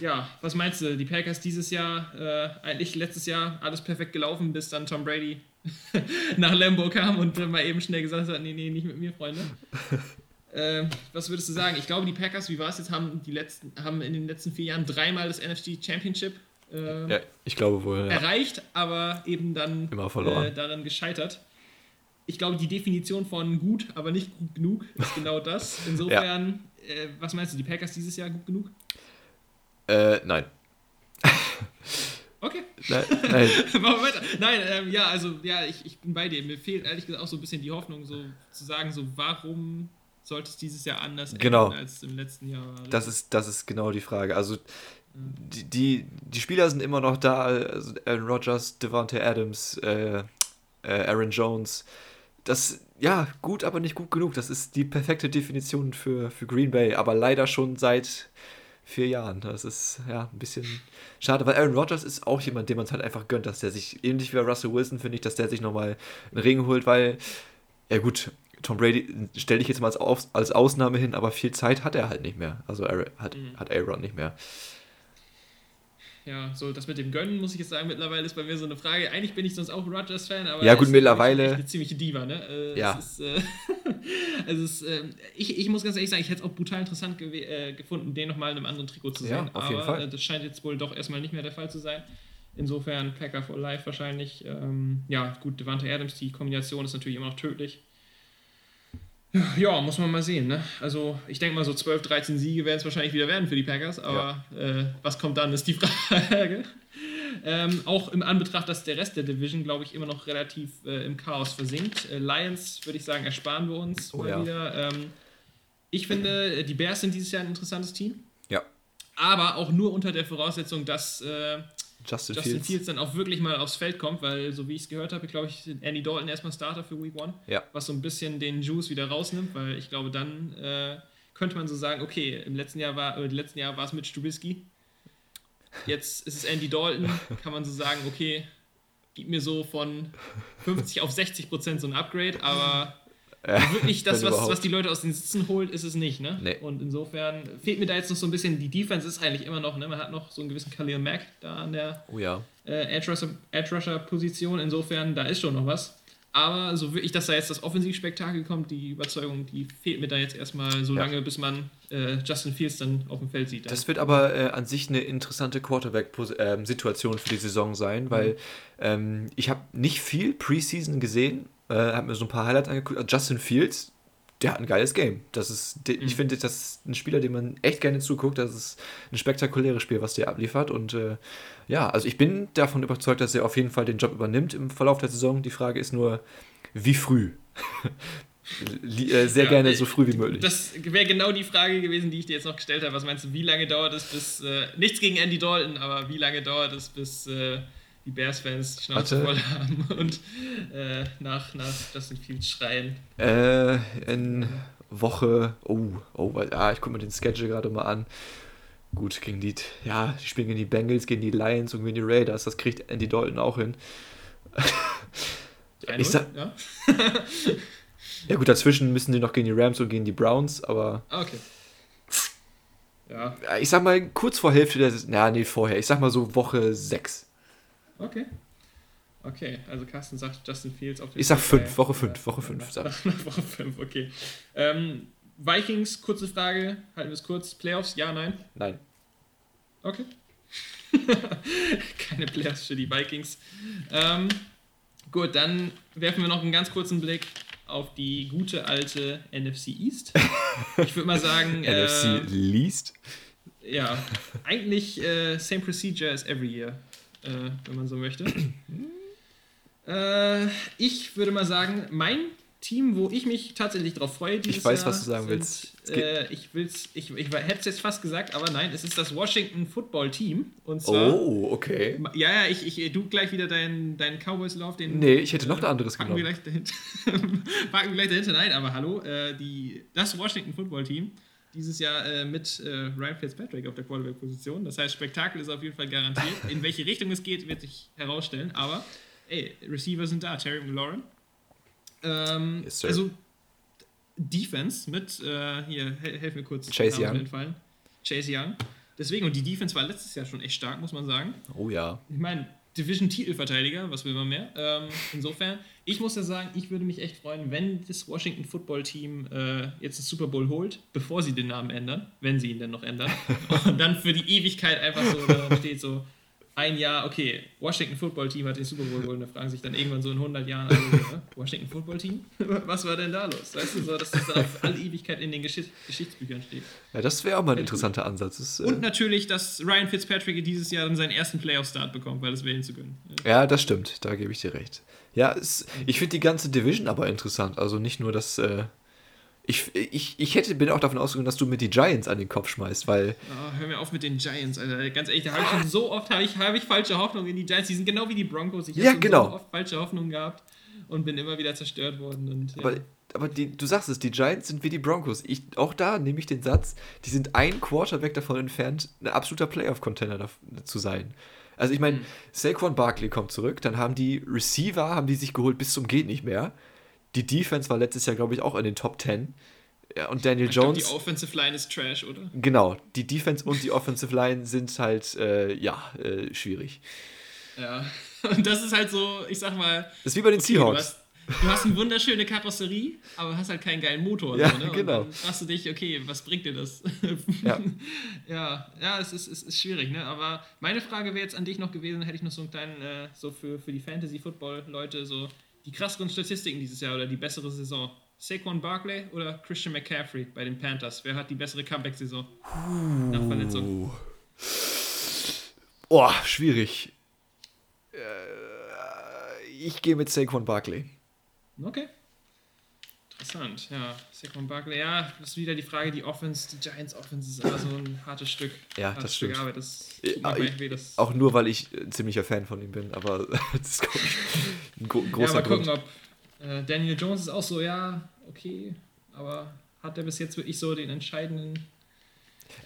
ja, was meinst du? Die Packers dieses Jahr, äh, eigentlich letztes Jahr alles perfekt gelaufen, bis dann Tom Brady [LAUGHS] nach Lambo kam und mal eben schnell gesagt hat, nee, nee, nicht mit mir, Freunde. [LAUGHS] Äh, was würdest du sagen? Ich glaube, die Packers, wie war es jetzt, haben, die letzten, haben in den letzten vier Jahren dreimal das NFC Championship äh, ja, ich glaube wohl, ja. erreicht, aber eben dann Immer verloren. Äh, daran gescheitert. Ich glaube, die Definition von gut, aber nicht gut genug ist genau [LAUGHS] das. Insofern, ja. Äh, was meinst du, die Packers dieses Jahr gut genug? Äh, nein. Okay. Nein, nein. [LAUGHS] Machen wir weiter. Nein, ähm, ja, also, ja, ich, ich bin bei dir. Mir fehlt ehrlich gesagt auch so ein bisschen die Hoffnung, so zu sagen, so, warum sollte es dieses Jahr anders genau. als im letzten Jahr. Das ist, das ist genau die Frage. Also die, die, die Spieler sind immer noch da, also Aaron Rodgers, Devante Adams, äh, äh, Aaron Jones. Das, ja, gut, aber nicht gut genug. Das ist die perfekte Definition für, für Green Bay, aber leider schon seit vier Jahren. Das ist ja ein bisschen schade, weil Aaron Rodgers ist auch jemand, dem man es halt einfach gönnt, dass der sich, ähnlich wie Russell Wilson, finde ich, dass der sich nochmal einen Ring holt, weil, ja gut, Tom Brady stelle ich jetzt mal als, als, Ausnahme hin, aber viel Zeit hat er halt nicht mehr. Also hat, mhm. hat Aaron nicht mehr. Ja, so das mit dem Gönnen, muss ich jetzt sagen, mittlerweile ist bei mir so eine Frage. Eigentlich bin ich sonst auch Rodgers-Fan, aber ja, gut, mittlerweile. eine ziemliche Diva, ne? Äh, ja. Ist, äh, also [LAUGHS] es, äh, ich, ich muss ganz ehrlich sagen, ich hätte es auch brutal interessant äh, gefunden, den nochmal in einem anderen Trikot zu sehen. Ja, auf aber jeden Fall. Äh, das scheint jetzt wohl doch erstmal nicht mehr der Fall zu sein. Insofern Packer for Life wahrscheinlich. Ähm, ja, gut, Devante Adams, die Kombination ist natürlich immer noch tödlich. Ja, muss man mal sehen. Ne? Also ich denke mal, so 12, 13 Siege werden es wahrscheinlich wieder werden für die Packers, aber ja. äh, was kommt dann, ist die [LAUGHS] Frage. ähm, auch im Anbetracht, dass der Rest der Division, glaube ich, immer noch relativ äh, im Chaos versinkt. Äh, Lions, würde ich sagen, ersparen wir uns oh, mal ja. wieder. Ähm, ich finde, die Bears sind dieses Jahr ein interessantes Team. Ja. Aber auch nur unter der Voraussetzung, dass äh, Justin, Justin Fields. Fields. dann auch wirklich mal aufs Feld kommt, weil so wie ich es gehört habe, glaube ich, Andy Dalton erstmal Starter für Week One, ja. was so ein bisschen den Juice wieder rausnimmt, weil ich glaube, dann äh, könnte man so sagen, okay, im letzten Jahr war, äh, letzten Jahr war es mit Strubisky, jetzt ist es Andy Dalton, [LAUGHS] kann man so sagen, okay, gib mir so von 50 auf 60 Prozent so ein Upgrade, aber ja, wirklich [LAUGHS] das, was, was die Leute aus den Sitzen holt, ist es nicht. Ne? Nee. Und insofern fehlt mir da jetzt noch so ein bisschen, die Defense ist eigentlich immer noch, ne? man hat noch so einen gewissen Khalil Mack da an der oh ja. äh, Edge-Rusher-Position, insofern da ist schon noch was. Aber so wirklich, dass da jetzt das Offensivspektakel kommt, die Überzeugung, die fehlt mir da jetzt erstmal so ja. lange, bis man äh, Justin Fields dann auf dem Feld sieht. Das wird aber äh, an sich eine interessante Quarterback-Situation für die Saison sein, weil mhm. ähm, ich habe nicht viel Preseason gesehen, äh, habe mir so ein paar Highlights angeguckt. Justin Fields, der hat ein geiles Game. Das ist, ich mhm. finde, das ist ein Spieler, dem man echt gerne zuguckt. Das ist ein spektakuläres Spiel, was der abliefert. Und äh, ja, also ich bin davon überzeugt, dass er auf jeden Fall den Job übernimmt im Verlauf der Saison. Die Frage ist nur, wie früh? [LAUGHS] Äh, sehr ja, gerne so früh wie möglich. Das wäre genau die Frage gewesen, die ich dir jetzt noch gestellt habe. Was meinst du, wie lange dauert es bis, äh, nichts gegen Andy Dalton, aber wie lange dauert es bis äh, die Bears-Fans die Schnauze voll haben [LAUGHS] und äh, nach, nach Justin Fields schreien? Äh, in Woche, oh, oh, ah, ich gucke mir den Schedule gerade mal an. Gut, gegen die, ja, die spielen gegen die Bengals, gegen die Lions und gegen die Raiders. Das kriegt Andy Dalton auch hin. [LAUGHS] ich sag, ja. [LAUGHS] Ja, gut, dazwischen müssen die noch gegen die Rams und gegen die Browns, aber. Ah, okay. Ja. Ich sag mal kurz vor Hälfte der. Na, nee, vorher. Ich sag mal so Woche 6. Okay. Okay, also Carsten sagt Justin Fields auf den. Ich sag 5, Woche 5, Woche 5. [LAUGHS] Woche 5, okay. Ähm, Vikings, kurze Frage, halten wir es kurz. Playoffs, ja, nein? Nein. Okay. [LAUGHS] Keine Playoffs für die Vikings. Ähm, gut, dann werfen wir noch einen ganz kurzen Blick auf die gute alte NFC East. [LAUGHS] Ich würde mal sagen. NFC äh, Least? Ja, eigentlich äh, same procedure as every year, äh, wenn man so möchte. Äh, ich würde mal sagen, mein Team, wo ich mich tatsächlich darauf freue. Ich weiß, Jahr was du sagen sind, willst. Äh, ich will's, ich, ich hätte es jetzt fast gesagt, aber nein, es ist das Washington Football Team. Und zwar, oh, okay. Ja, ja, ich, ich, du gleich wieder deinen dein Cowboys-Lauf. Nee, ich hätte noch ein anderes packen genommen. Wir gleich dahinter, [LAUGHS] packen wir gleich dahinter. Nein, aber hallo, äh, die, das Washington Football Team dieses Jahr äh, mit äh, Ryan Fitzpatrick auf der Quarterback-Position. Das heißt, Spektakel ist auf jeden Fall garantiert. In welche Richtung es geht, wird sich herausstellen. Aber, ey, Receiver sind da. Terry McLaurin, ähm, yes, also Defense mit, äh, hier, helf mir kurz. Chase Young. Entfallen. Chase Young. Deswegen, und die Defense war letztes Jahr schon echt stark, muss man sagen. Oh ja. Ich meine, Division-Titelverteidiger, was will man mehr? Ähm, insofern, ich muss ja sagen, ich würde mich echt freuen, wenn das Washington Football Team äh, jetzt den Super Bowl holt, bevor sie den Namen ändern, wenn sie ihn denn noch ändern. [LAUGHS] und dann für die Ewigkeit einfach so da steht so ein Jahr, okay, Washington Football Team hat den Super Bowl gewonnen, da fragen sich dann irgendwann so in 100 Jahren, also, ne? Washington Football Team? [LAUGHS] Was war denn da los? Weißt du, so, dass das dann auf alle Ewigkeit in den Geschicht Geschichtsbüchern steht. Ja, das wäre auch mal ein interessanter Ansatz. Das, äh Und natürlich, dass Ryan Fitzpatrick dieses Jahr dann seinen ersten Playoff-Start bekommt, weil das wäre ihn zu gönnen. Ja, das stimmt, da gebe ich dir recht. Ja, es, ich finde die ganze Division aber interessant. Also nicht nur das. Äh ich, ich, ich hätte, bin auch davon ausgegangen, dass du mit die Giants an den Kopf schmeißt, weil. Oh, hör mir auf mit den Giants, Alter. Ganz ehrlich, da habe ich schon so oft hab ich, hab ich falsche Hoffnungen in die Giants. Die sind genau wie die Broncos. Ich habe ja, genau. so oft falsche Hoffnungen gehabt und bin immer wieder zerstört worden. Und, ja. Aber, aber die, du sagst es, die Giants sind wie die Broncos. Ich, auch da nehme ich den Satz, die sind ein Quarterback davon entfernt, ein absoluter Playoff-Contender zu sein. Also ich meine, mhm. Saquon Barkley kommt zurück, dann haben die Receiver, haben die sich geholt bis zum geht nicht mehr. Die Defense war letztes Jahr, glaube ich, auch in den Top 10. Ja, und Daniel ich Jones. Glaub, die Offensive Line ist Trash, oder? Genau, die Defense und die Offensive Line sind halt, äh, ja, äh, schwierig. Ja, [LAUGHS] und das ist halt so, ich sag mal. Das ist wie bei den okay, Seahawks. Du hast, du hast eine wunderschöne Karosserie, aber hast halt keinen geilen Motor. Ja, so, ne? genau. Und dann fragst du dich, okay, was bringt dir das? Ja, [LAUGHS] ja, ja es, ist, es ist schwierig, ne? Aber meine Frage wäre jetzt an dich noch gewesen, hätte ich noch so einen kleinen, äh, so für, für die Fantasy-Football-Leute, so die krasseren Statistiken dieses Jahr oder die bessere Saison. Saquon Barkley oder Christian McCaffrey bei den Panthers? Wer hat die bessere Comeback-Saison nach Verletzung? Oh, schwierig. Äh, ich gehe mit Saquon Barkley. Okay. Interessant, ja. Saquon Barkley, ja, das ist wieder die Frage, die Offense, die Giants Offense ist aber so ein hartes Stück. Ja, das stimmt. Arbeit. Das ja, ich, weh, das auch nur, weil ich ein ziemlicher Fan von ihm bin, aber [LAUGHS] das ist ein großer ja, mal Grund. Gucken, ob, äh, Daniel Jones ist auch so, ja, okay, aber hat er bis jetzt wirklich so den entscheidenden.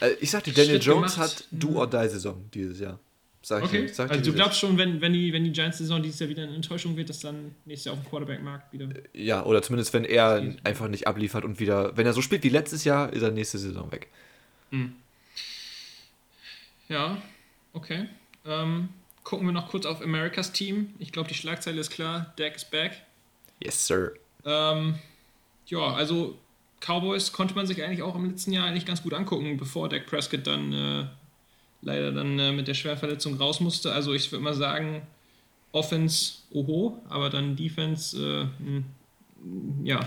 Äh, ich sagte, Daniel Jones gemacht? hat Do-or-Die-Saison dieses Jahr. Sag okay. Ich, sag also du glaubst schon, wenn, wenn die, wenn die Giants-Saison dieses Jahr wieder eine Enttäuschung wird, dass dann nächstes Jahr auf dem Quarterback-Markt wieder. Ja, oder zumindest wenn er einfach nicht abliefert und wieder, wenn er so spielt wie letztes Jahr, ist er nächste Saison weg. Mhm. Ja, okay. Ähm, gucken wir noch kurz auf Americas Team. Ich glaube, die Schlagzeile ist klar. Dak ist back. Yes, sir. Ähm, ja, also Cowboys konnte man sich eigentlich auch im letzten Jahr eigentlich ganz gut angucken, bevor Dak Prescott dann äh, leider dann äh, mit der Schwerverletzung raus musste. Also ich würde mal sagen, Offense, oho, aber dann Defense, äh, hm, ja,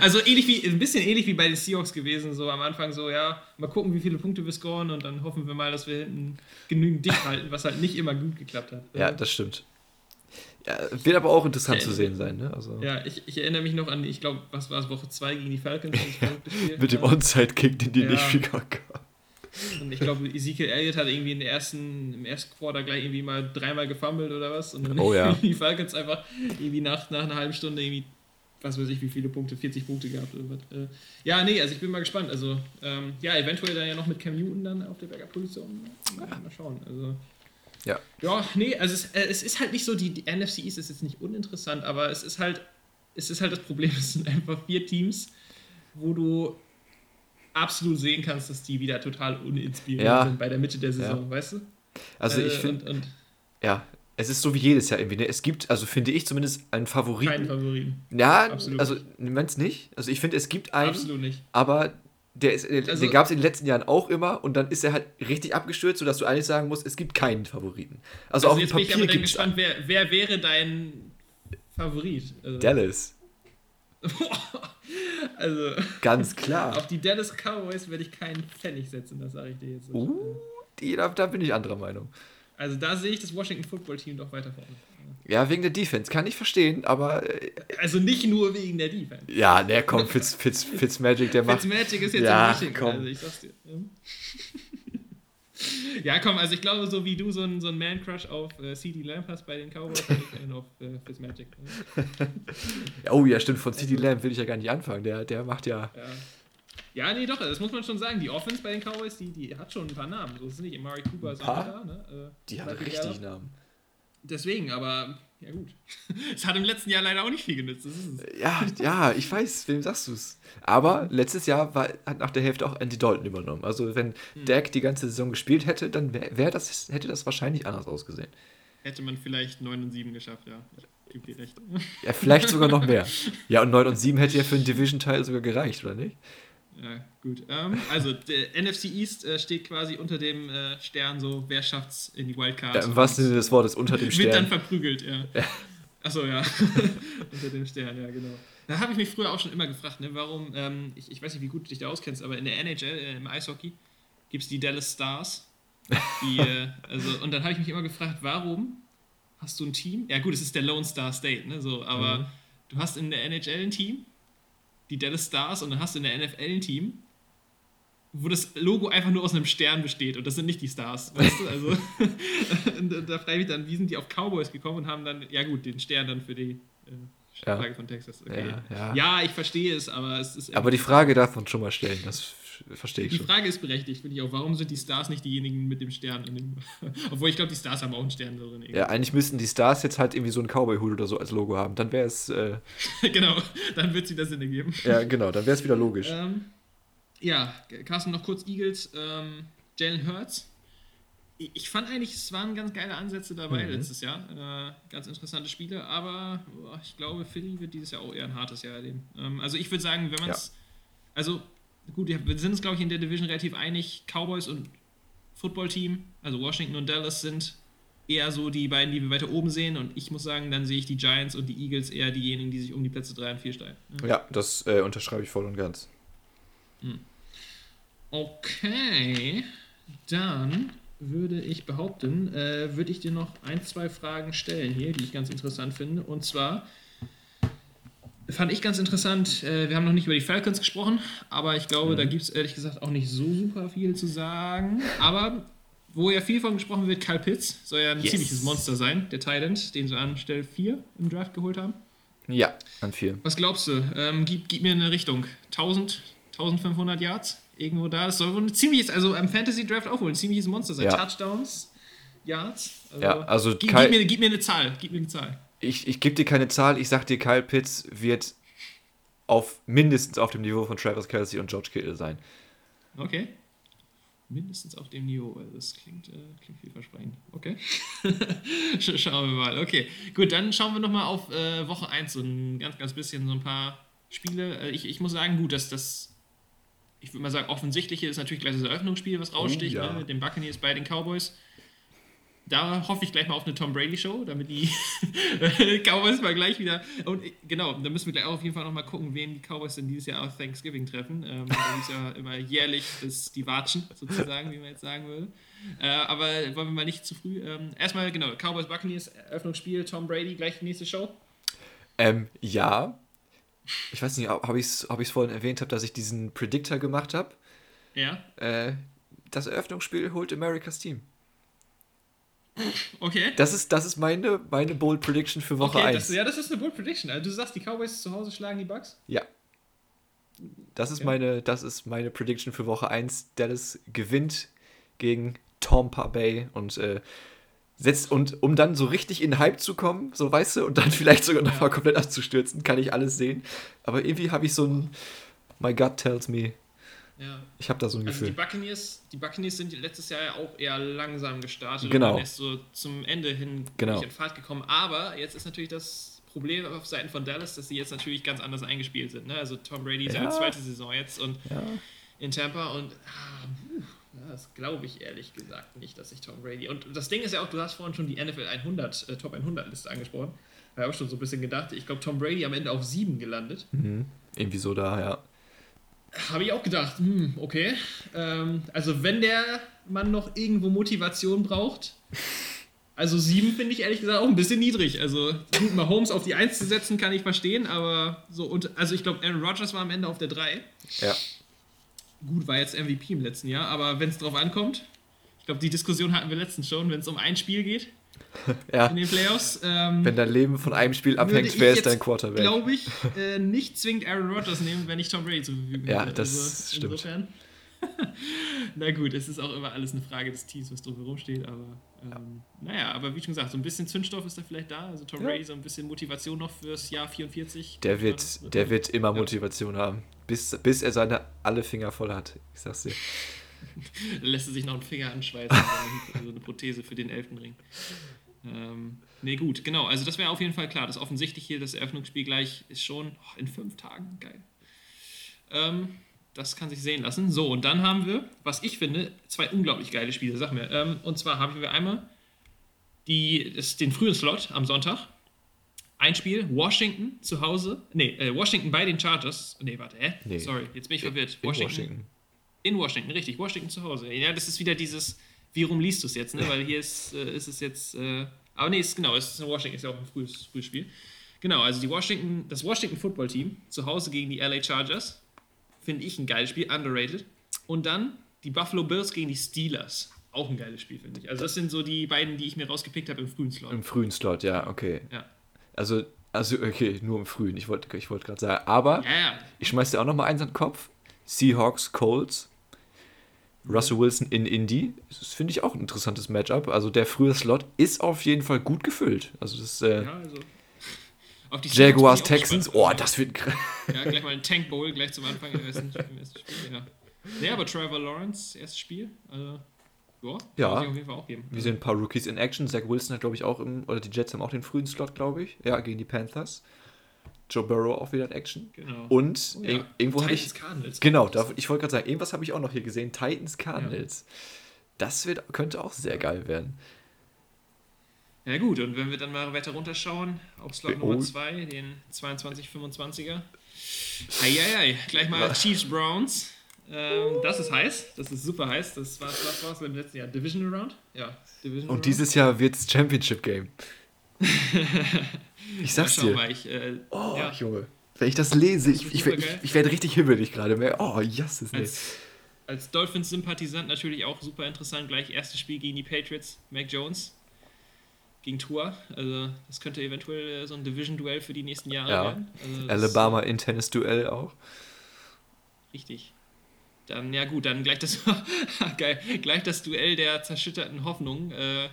also ähnlich wie, ein bisschen ähnlich wie bei den Seahawks gewesen, so am Anfang so, ja, mal gucken, wie viele Punkte wir scoren und dann hoffen wir mal, dass wir hinten genügend dicht [LAUGHS] halten, was halt nicht immer gut geklappt hat. Ja, das stimmt. Ja, wird aber auch interessant ja, zu sehen sein, ne? Also ja, ich, ich erinnere mich noch an, ich glaube, was war es, Woche 2 gegen die Falcons? [LAUGHS] Mit dem Onside-Kick, den die ja. nicht viel gab. Und ich glaube, Ezekiel Elliott hat irgendwie in der ersten, im ersten Quarter gleich irgendwie mal dreimal gefummelt oder was. Und dann oh, ja. [LAUGHS] die Falcons einfach irgendwie nach, nach einer halben Stunde irgendwie, was weiß ich, wie viele Punkte, 40 Punkte gehabt. Oder was. Äh, ja, nee, also ich bin mal gespannt. Also, ähm, ja, eventuell dann ja noch mit Cam Newton dann auf der Backup-Position. Ja, mal schauen. Also, ja. Ja, nee, also es, äh, es ist halt nicht so, die, die NFC East ist jetzt nicht uninteressant, aber es ist halt, es ist halt das Problem, [LAUGHS] es sind einfach vier Teams, wo du absolut sehen kannst, dass die wieder total uninspiriert ja. sind bei der Mitte der Saison, ja. weißt du? Also ich äh, finde, ja, es ist so wie jedes Jahr irgendwie. Ne? Es gibt, also finde ich zumindest einen Favoriten. Keinen Favoriten. Ja, absolut also meinst nicht? Also ich finde, es gibt einen, absolut nicht. aber der, ist, also, den gab es in den letzten Jahren auch immer und dann ist er halt richtig abgestürzt, sodass du eigentlich sagen musst, es gibt keinen Favoriten. Also, also auf jetzt Papier bin ich aber gespannt, wer, wer wäre dein Favorit? Also, Dallas. [LAUGHS] also. Ganz klar. Auf die Dallas Cowboys werde ich keinen Pfennig setzen, das sage ich dir jetzt. So uh, die, da, da bin ich anderer Meinung. Also da sehe ich das Washington Football Team doch weiter vorne. Ja, wegen der Defense. Kann ich verstehen, aber. Äh, also nicht nur wegen der Defense. Ja, ne, komm, Fitz, Fitz, Fitzmagic, der macht. Fitzmagic ist jetzt ja, Washington, komm. also ich sag's dir. Ja, komm, also ich glaube, so wie du so einen so Man-Crush auf äh, CD Lamb hast bei den Cowboys, ich einen auf äh, Fitzmagic. [LAUGHS] oh ja, stimmt, von CD Lamb will ich ja gar nicht anfangen. Der, der macht ja. ja. Ja, nee, doch, das muss man schon sagen. Die Offense bei den Cowboys, die, die hat schon ein paar Namen. So ist es nicht. Mari Cooper ist auch da. Ne? Äh, die hat richtig Namen. Deswegen, aber ja gut. [LAUGHS] Es hat im letzten Jahr leider auch nicht viel genützt. Ja, ja, ich weiß, wem sagst du es. Aber letztes Jahr war, hat nach der Hälfte auch Andy Dalton übernommen. Also wenn hm. Dak die ganze Saison gespielt hätte, dann wär, wär das, hätte das wahrscheinlich anders ausgesehen. Hätte man vielleicht 9 und 7 geschafft, ja. Ich gebe dir recht. Ja, vielleicht sogar noch mehr. [LAUGHS] Ja, und 9 und 7 hätte ja für einen Division-Teil sogar gereicht, oder nicht? Ja, gut. Ähm, also, der [LAUGHS] NFC East äh, steht quasi unter dem äh, Stern, so, wer schafft's in die Wildcard? Ja, Im wahrsten Sinne des Wortes, unter dem Stern. [LAUGHS] Wird dann verprügelt, ja. ja. Achso, ja. [LAUGHS] unter dem Stern, ja, genau. Da habe ich mich früher auch schon immer gefragt, ne, warum, ähm, ich, ich weiß nicht, wie gut du dich da auskennst, aber in der NHL, äh, im Eishockey, gibt es die Dallas Stars. Die, äh, also, und dann habe ich mich immer gefragt, warum hast du ein Team? Ja, gut, es ist der Lone Star State, ne, so, aber mhm. du hast in der NHL ein Team die Dallas Stars und dann hast du in der NFL ein Team, wo das Logo einfach nur aus einem Stern besteht und das sind nicht die Stars, weißt du? Also [LAUGHS] da frage ich mich dann, wie sind die auf Cowboys gekommen und haben dann, ja gut, den Stern dann für die äh, Frage ja. von Texas. Okay. Ja, ja. ja, ich verstehe es, aber es ist. Aber die Frage darf man schon mal stellen, das verstehe ich die schon. Die Frage ist berechtigt, finde ich auch. Warum sind die Stars nicht diejenigen mit dem Stern? Dem [LAUGHS] Obwohl ich glaube, die Stars haben auch einen Stern drin. Irgendwie. Ja, eigentlich müssten die Stars jetzt halt irgendwie so einen Cowboy-Hut oder so als Logo haben. Dann wäre es. Äh [LAUGHS] genau, dann wird es wieder Sinn ergeben. Ja, genau, dann wäre es wieder logisch. Ähm, ja, Carsten, noch kurz Eagles. Ähm, Jalen Hurts. Ich fand eigentlich, es waren ganz geile Ansätze dabei mhm. letztes Jahr. Äh, ganz interessante Spiele, aber boah, ich glaube, Philly wird dieses Jahr auch eher ein hartes Jahr erleben. Ähm, also ich würde sagen, wenn man es. Ja. Also gut, wir sind uns, glaube ich, in der Division relativ einig. Cowboys und Footballteam, also Washington und Dallas, sind eher so die beiden, die wir weiter oben sehen. Und ich muss sagen, dann sehe ich die Giants und die Eagles eher diejenigen, die sich um die Plätze 3 und 4 steigen. Ja, ja das äh, unterschreibe ich voll und ganz. Hm. Okay, dann würde ich behaupten, äh, würde ich dir noch ein, zwei Fragen stellen hier, die ich ganz interessant finde. Und zwar, Fand ich ganz interessant. Äh, wir haben noch nicht über die Falcons gesprochen, aber ich glaube, mhm. da gibt es ehrlich gesagt auch nicht so super viel zu sagen. Aber wo ja viel von gesprochen wird, Kyle Pitts soll ja ein yes. ziemliches Monster sein, der Thailand, den sie an Stelle 4 im Draft geholt haben. Ja, an 4. Was glaubst du? Ähm, gib, gib, mir eine Richtung. 1000, 1500 Yards? Irgendwo da. Das soll wohl ein ziemliches, also am Fantasy Draft auch wohl ein ziemliches Monster sein. Ja. Touchdowns, Yards. Also, ja, also gib, gib, mir, gib mir eine Zahl. Gib mir eine Zahl ich, ich gebe dir keine Zahl, ich sag dir, Kyle Pitts wird auf mindestens auf dem Niveau von Travis Kelsey und George Kittle sein. Okay. Mindestens auf dem Niveau. Das klingt, äh, klingt vielversprechend. Okay. [LAUGHS] schauen wir mal. Okay. Gut, dann schauen wir nochmal auf äh, Woche 1 so ein ganz, ganz bisschen, so ein paar Spiele. Äh, ich, ich muss sagen, gut, dass das, ich würde mal sagen, offensichtliche ist natürlich gleich das Eröffnungsspiel, was raussticht, oh, ja. ne, mit den Buccaneers bei den Cowboys. Da hoffe ich gleich mal auf eine Tom Brady Show, damit die [LAUGHS] Cowboys mal gleich wieder. Und genau, da müssen wir gleich auch auf jeden Fall nochmal gucken, wen die Cowboys denn dieses Jahr auf Thanksgiving treffen. Ähm, das ist ja [LAUGHS] immer jährlich das, die Watschen, sozusagen, wie man jetzt sagen würde. Äh, aber wollen wir mal nicht zu früh. Ähm, erstmal, genau, Cowboys Buccaneers, Eröffnungsspiel, Tom Brady, gleich die nächste Show. Ähm, ja. Ich weiß nicht, ob ich es hab vorhin erwähnt habe, dass ich diesen Predictor gemacht habe. Ja. Äh, das Eröffnungsspiel holt America's Team. Okay. Das ist, das ist meine, meine Bold Prediction für Woche okay, 1. Das, ja, das ist eine Bold Prediction. Also du sagst, die Cowboys zu Hause schlagen die Bucks? Ja. Das ist, okay. meine, das ist meine Prediction für Woche 1. Dallas gewinnt gegen Tampa Bay und äh, setzt und um dann so richtig in Hype zu kommen, so weißt du, und dann [LAUGHS] vielleicht sogar nochmal ja. komplett abzustürzen, kann ich alles sehen. Aber irgendwie habe ich so ein My gut tells me, ja. Ich habe da so ein also Gefühl. Die Buccaneers, die Buccaneers sind letztes Jahr ja auch eher langsam gestartet genau. und erst so zum Ende hin genau. in Fahrt gekommen. Aber jetzt ist natürlich das Problem auf Seiten von Dallas, dass sie jetzt natürlich ganz anders eingespielt sind. Ne? Also Tom Brady ist ja. seine zweite Saison jetzt und ja. in Tampa und ah, das glaube ich ehrlich gesagt nicht, dass ich Tom Brady. Und das Ding ist ja auch, du hast vorhin schon die NFL 100, äh, Top 100 Liste angesprochen. Da habe ich schon so ein bisschen gedacht, ich glaube Tom Brady am Ende auf 7 gelandet. Mhm. Irgendwie so da, ja. Habe ich auch gedacht, hm, okay. Ähm, also wenn der Mann noch irgendwo Motivation braucht, also sieben finde ich ehrlich gesagt auch ein bisschen niedrig. Also gut, mal Holmes auf die Eins zu setzen, kann ich verstehen, aber so und also ich glaube, Aaron Rodgers war am Ende auf der drei. Ja. Gut, war jetzt MVP im letzten Jahr, aber wenn es drauf ankommt, ich glaube, die Diskussion hatten wir letztens schon, wenn es um ein Spiel geht, ja. in den Playoffs. Ähm, wenn dein Leben von einem Spiel abhängt, wer ist dein Quarterback? glaube ich, äh, nicht zwingend Aaron Rodgers nehmen, wenn ich Tom Brady zur Verfügung Ja, das also, stimmt. Insofern. [LAUGHS] Na gut, es ist auch immer alles eine Frage des Teams, was drumherum steht, aber ähm, ja. naja, aber wie schon gesagt, so ein bisschen Zündstoff ist da vielleicht da. Also Tom ja. Brady, so ein bisschen Motivation noch fürs Jahr 44. Der wird, der wird immer Motivation haben, bis, bis er seine alle Finger voll hat. Ich sag's dir. [LAUGHS] lässt er sich noch einen Finger anschweißen, also eine Prothese für den Elfenring. Ähm, nee, gut, genau. Also das wäre auf jeden Fall klar. Das offensichtlich hier, das Eröffnungsspiel gleich ist schon oh, in fünf Tagen. Geil. Ähm, das kann sich sehen lassen. So, und dann haben wir, was ich finde, zwei unglaublich geile Spiele. Sag mir. Ähm, und zwar haben wir einmal die, das, den frühen Slot am Sonntag. Ein Spiel, Washington zu Hause. Nee, äh, Washington bei den Chargers. Nee, warte, hä? Nee. Sorry, jetzt bin ich verwirrt. In Washington. Washington. In Washington, richtig. Washington zu Hause. Ja, das ist wieder dieses wie rum liest du es jetzt, ne? Weil hier ist, äh, ist es jetzt. Äh, aber nee, ist, genau, es ist in Washington, ist ja auch ein frühes, frühes Spiel. Genau, also die Washington, das Washington Football Team zu Hause gegen die LA Chargers. Finde ich ein geiles Spiel, underrated. Und dann die Buffalo Bills gegen die Steelers. Auch ein geiles Spiel, finde ich. Also, das sind so die beiden, die ich mir rausgepickt habe im frühen Slot. Im frühen Slot, ja, okay. Ja. Also, also okay, nur im frühen. Ich wollte ich wollt gerade sagen. Aber ja. ich schmeiß dir auch noch mal eins an den Kopf. Seahawks, Colts. Russell Wilson in Indy. Das finde ich auch ein interessantes Matchup. Also der frühe Slot ist auf jeden Fall gut gefüllt. Also das äh, ja, also Jaguars, Texans, oh, das wird Ja, gleich mal ein Tank Bowl gleich zum Anfang im ersten, im ersten Spiel. Ja. ja, aber Trevor Lawrence, erstes Spiel. Also, ja, ja. auf jeden Fall auch geben. Wir sehen ein paar Rookies in Action. Zach Wilson hat, glaube ich, auch im, oder die Jets haben auch den frühen Slot, glaube ich. Ja, gegen die Panthers. Joe Burrow auch wieder in Action. Genau. Und oh, ja. irgendwo habe ich. Cardinals. Genau, da, ich wollte gerade sagen, irgendwas habe ich auch noch hier gesehen. Titans Cardinals. Ja. Das wird, könnte auch sehr geil werden. Ja, gut, und wenn wir dann mal weiter runterschauen, auf Slot oh. Nummer 2, den 22-25er. Eieiei, gleich mal Chiefs Browns. Ähm, das ist heiß, das ist super heiß. Das war was war's im letzten Jahr? Division Round? Ja, Division Und dieses Jahr wird es Championship Game. [LAUGHS] Ich sag's dir. Mal, ich, äh, oh, ja. Junge. Wenn ich das lese, ich, ich, ich, ich werde richtig himmelig gerade. Oh, yes, ist als, als Dolphins-Sympathisant natürlich auch super interessant. Gleich erstes Spiel gegen die Patriots. Mac Jones gegen Tour. Also, das könnte eventuell äh, so ein Division-Duell für die nächsten Jahre ja. werden. Also, Alabama in Tennis-Duell auch. Richtig. Dann, ja gut, dann gleich das, [LAUGHS] geil, gleich das Duell der zerschütterten Hoffnung. Äh,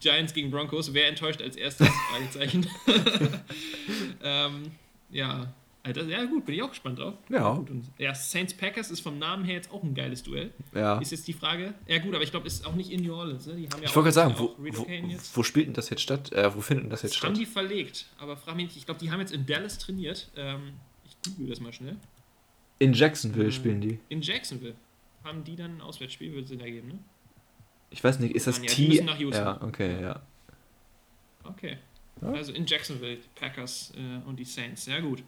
Giants gegen Broncos. Wer enttäuscht als erstes? [LAUGHS] Fragezeichen. [LAUGHS] ähm, ja, Alter, ja gut, bin ich auch gespannt drauf. Ja. ja, Saints Packers ist vom Namen her jetzt auch ein geiles Duell. Ja. Ist jetzt die Frage. Ja gut, aber ich glaube, ist auch nicht in New Orleans. Ne? Die haben ja ich wollte gerade sagen, wo, wo, wo, spielt denn das jetzt statt? Äh, wo findet denn das jetzt das statt? haben die verlegt, aber frag mich nicht. Ich glaube, die haben jetzt in Dallas trainiert. Ähm, ich google das mal schnell. In Jacksonville äh, spielen die. In Jacksonville. Haben die dann ein Auswärtsspiel, würde es ergeben, ne? Ich weiß nicht, ist das ja, T? nach Houston. Ja, okay, ja. Okay. Also in Jacksonville, Packers äh, und die Saints. Ja, gut.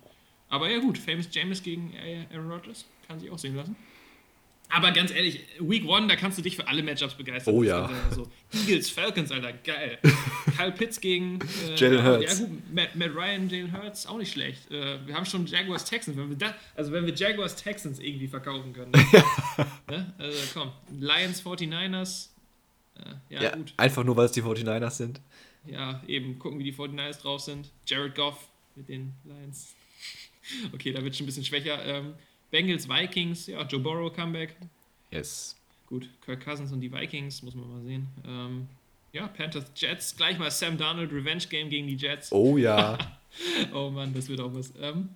Aber ja, gut. Famous James gegen Aaron Rodgers. Kann sich auch sehen lassen. Aber ganz ehrlich, Week One, da kannst du dich für alle Matchups begeistern. Oh ja. So. Eagles, Falcons, Alter, geil. [LAUGHS] Kyle Pitts gegen äh, Jalen ja, Hurts. Ja, gut, Matt, Matt Ryan, Jalen Hurts, auch nicht schlecht. Äh, wir haben schon Jaguars Texans. Wenn wir da, also wenn wir Jaguars Texans irgendwie verkaufen können. [LAUGHS] ne? Also komm, Lions 49ers. Äh, ja, Ja, gut. einfach nur, weil es die 49ers sind. Ja, eben gucken, wie die 49ers drauf sind. Jared Goff mit den Lions. [LAUGHS] Okay, da wird schon ein bisschen schwächer. Ähm, Bengals, Vikings, ja, Joe Burrow Comeback. Yes. Gut, Kirk Cousins und die Vikings, muss man mal sehen. Ähm, ja, Panthers, Jets, gleich mal Sam Darnold, Revenge Game gegen die Jets. Oh ja. [LAUGHS] Oh Mann, das wird auch was. Ähm,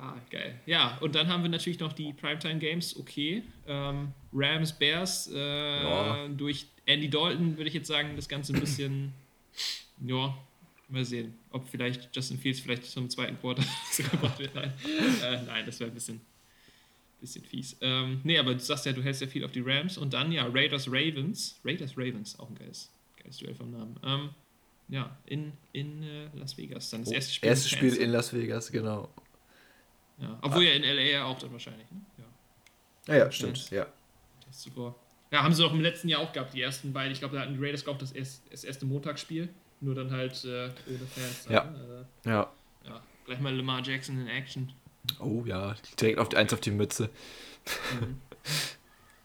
ah, geil. Ja, und dann haben wir natürlich noch die Primetime Games, okay. Ähm, Rams, Bears, äh, Ja. durch Andy Dalton würde ich jetzt sagen, das Ganze ein bisschen, ja, mal sehen, ob vielleicht Justin Fields vielleicht zum zweiten Quarter [LAUGHS] gebracht wird. Nein, äh, nein das wäre ein bisschen, bisschen fies. Ähm, nee, aber du sagst ja, du hältst ja viel auf die Rams und dann ja, Raiders, Ravens. Raiders, Ravens, auch ein geiles, geiles Duell vom Namen. Ähm, ja, in, in äh, Las Vegas. Dann das erste Spiel. Oh, Erstes Spiel in Las Vegas, genau. Ja, obwohl ja in LA ja auch dann wahrscheinlich. Ne? Ja, Ja, ja, stimmt. Ja. das zuvor. Ja, haben sie auch im letzten Jahr auch gehabt, die ersten beiden. Ich glaube, da hatten die Raiders auch das, erst, das erste Montagsspiel. Nur dann halt äh, ohne Fans. Ja. Äh, Ja. ja. Gleich mal Lamar Jackson in Action. Oh ja, direkt auf die, eins auf die Mütze.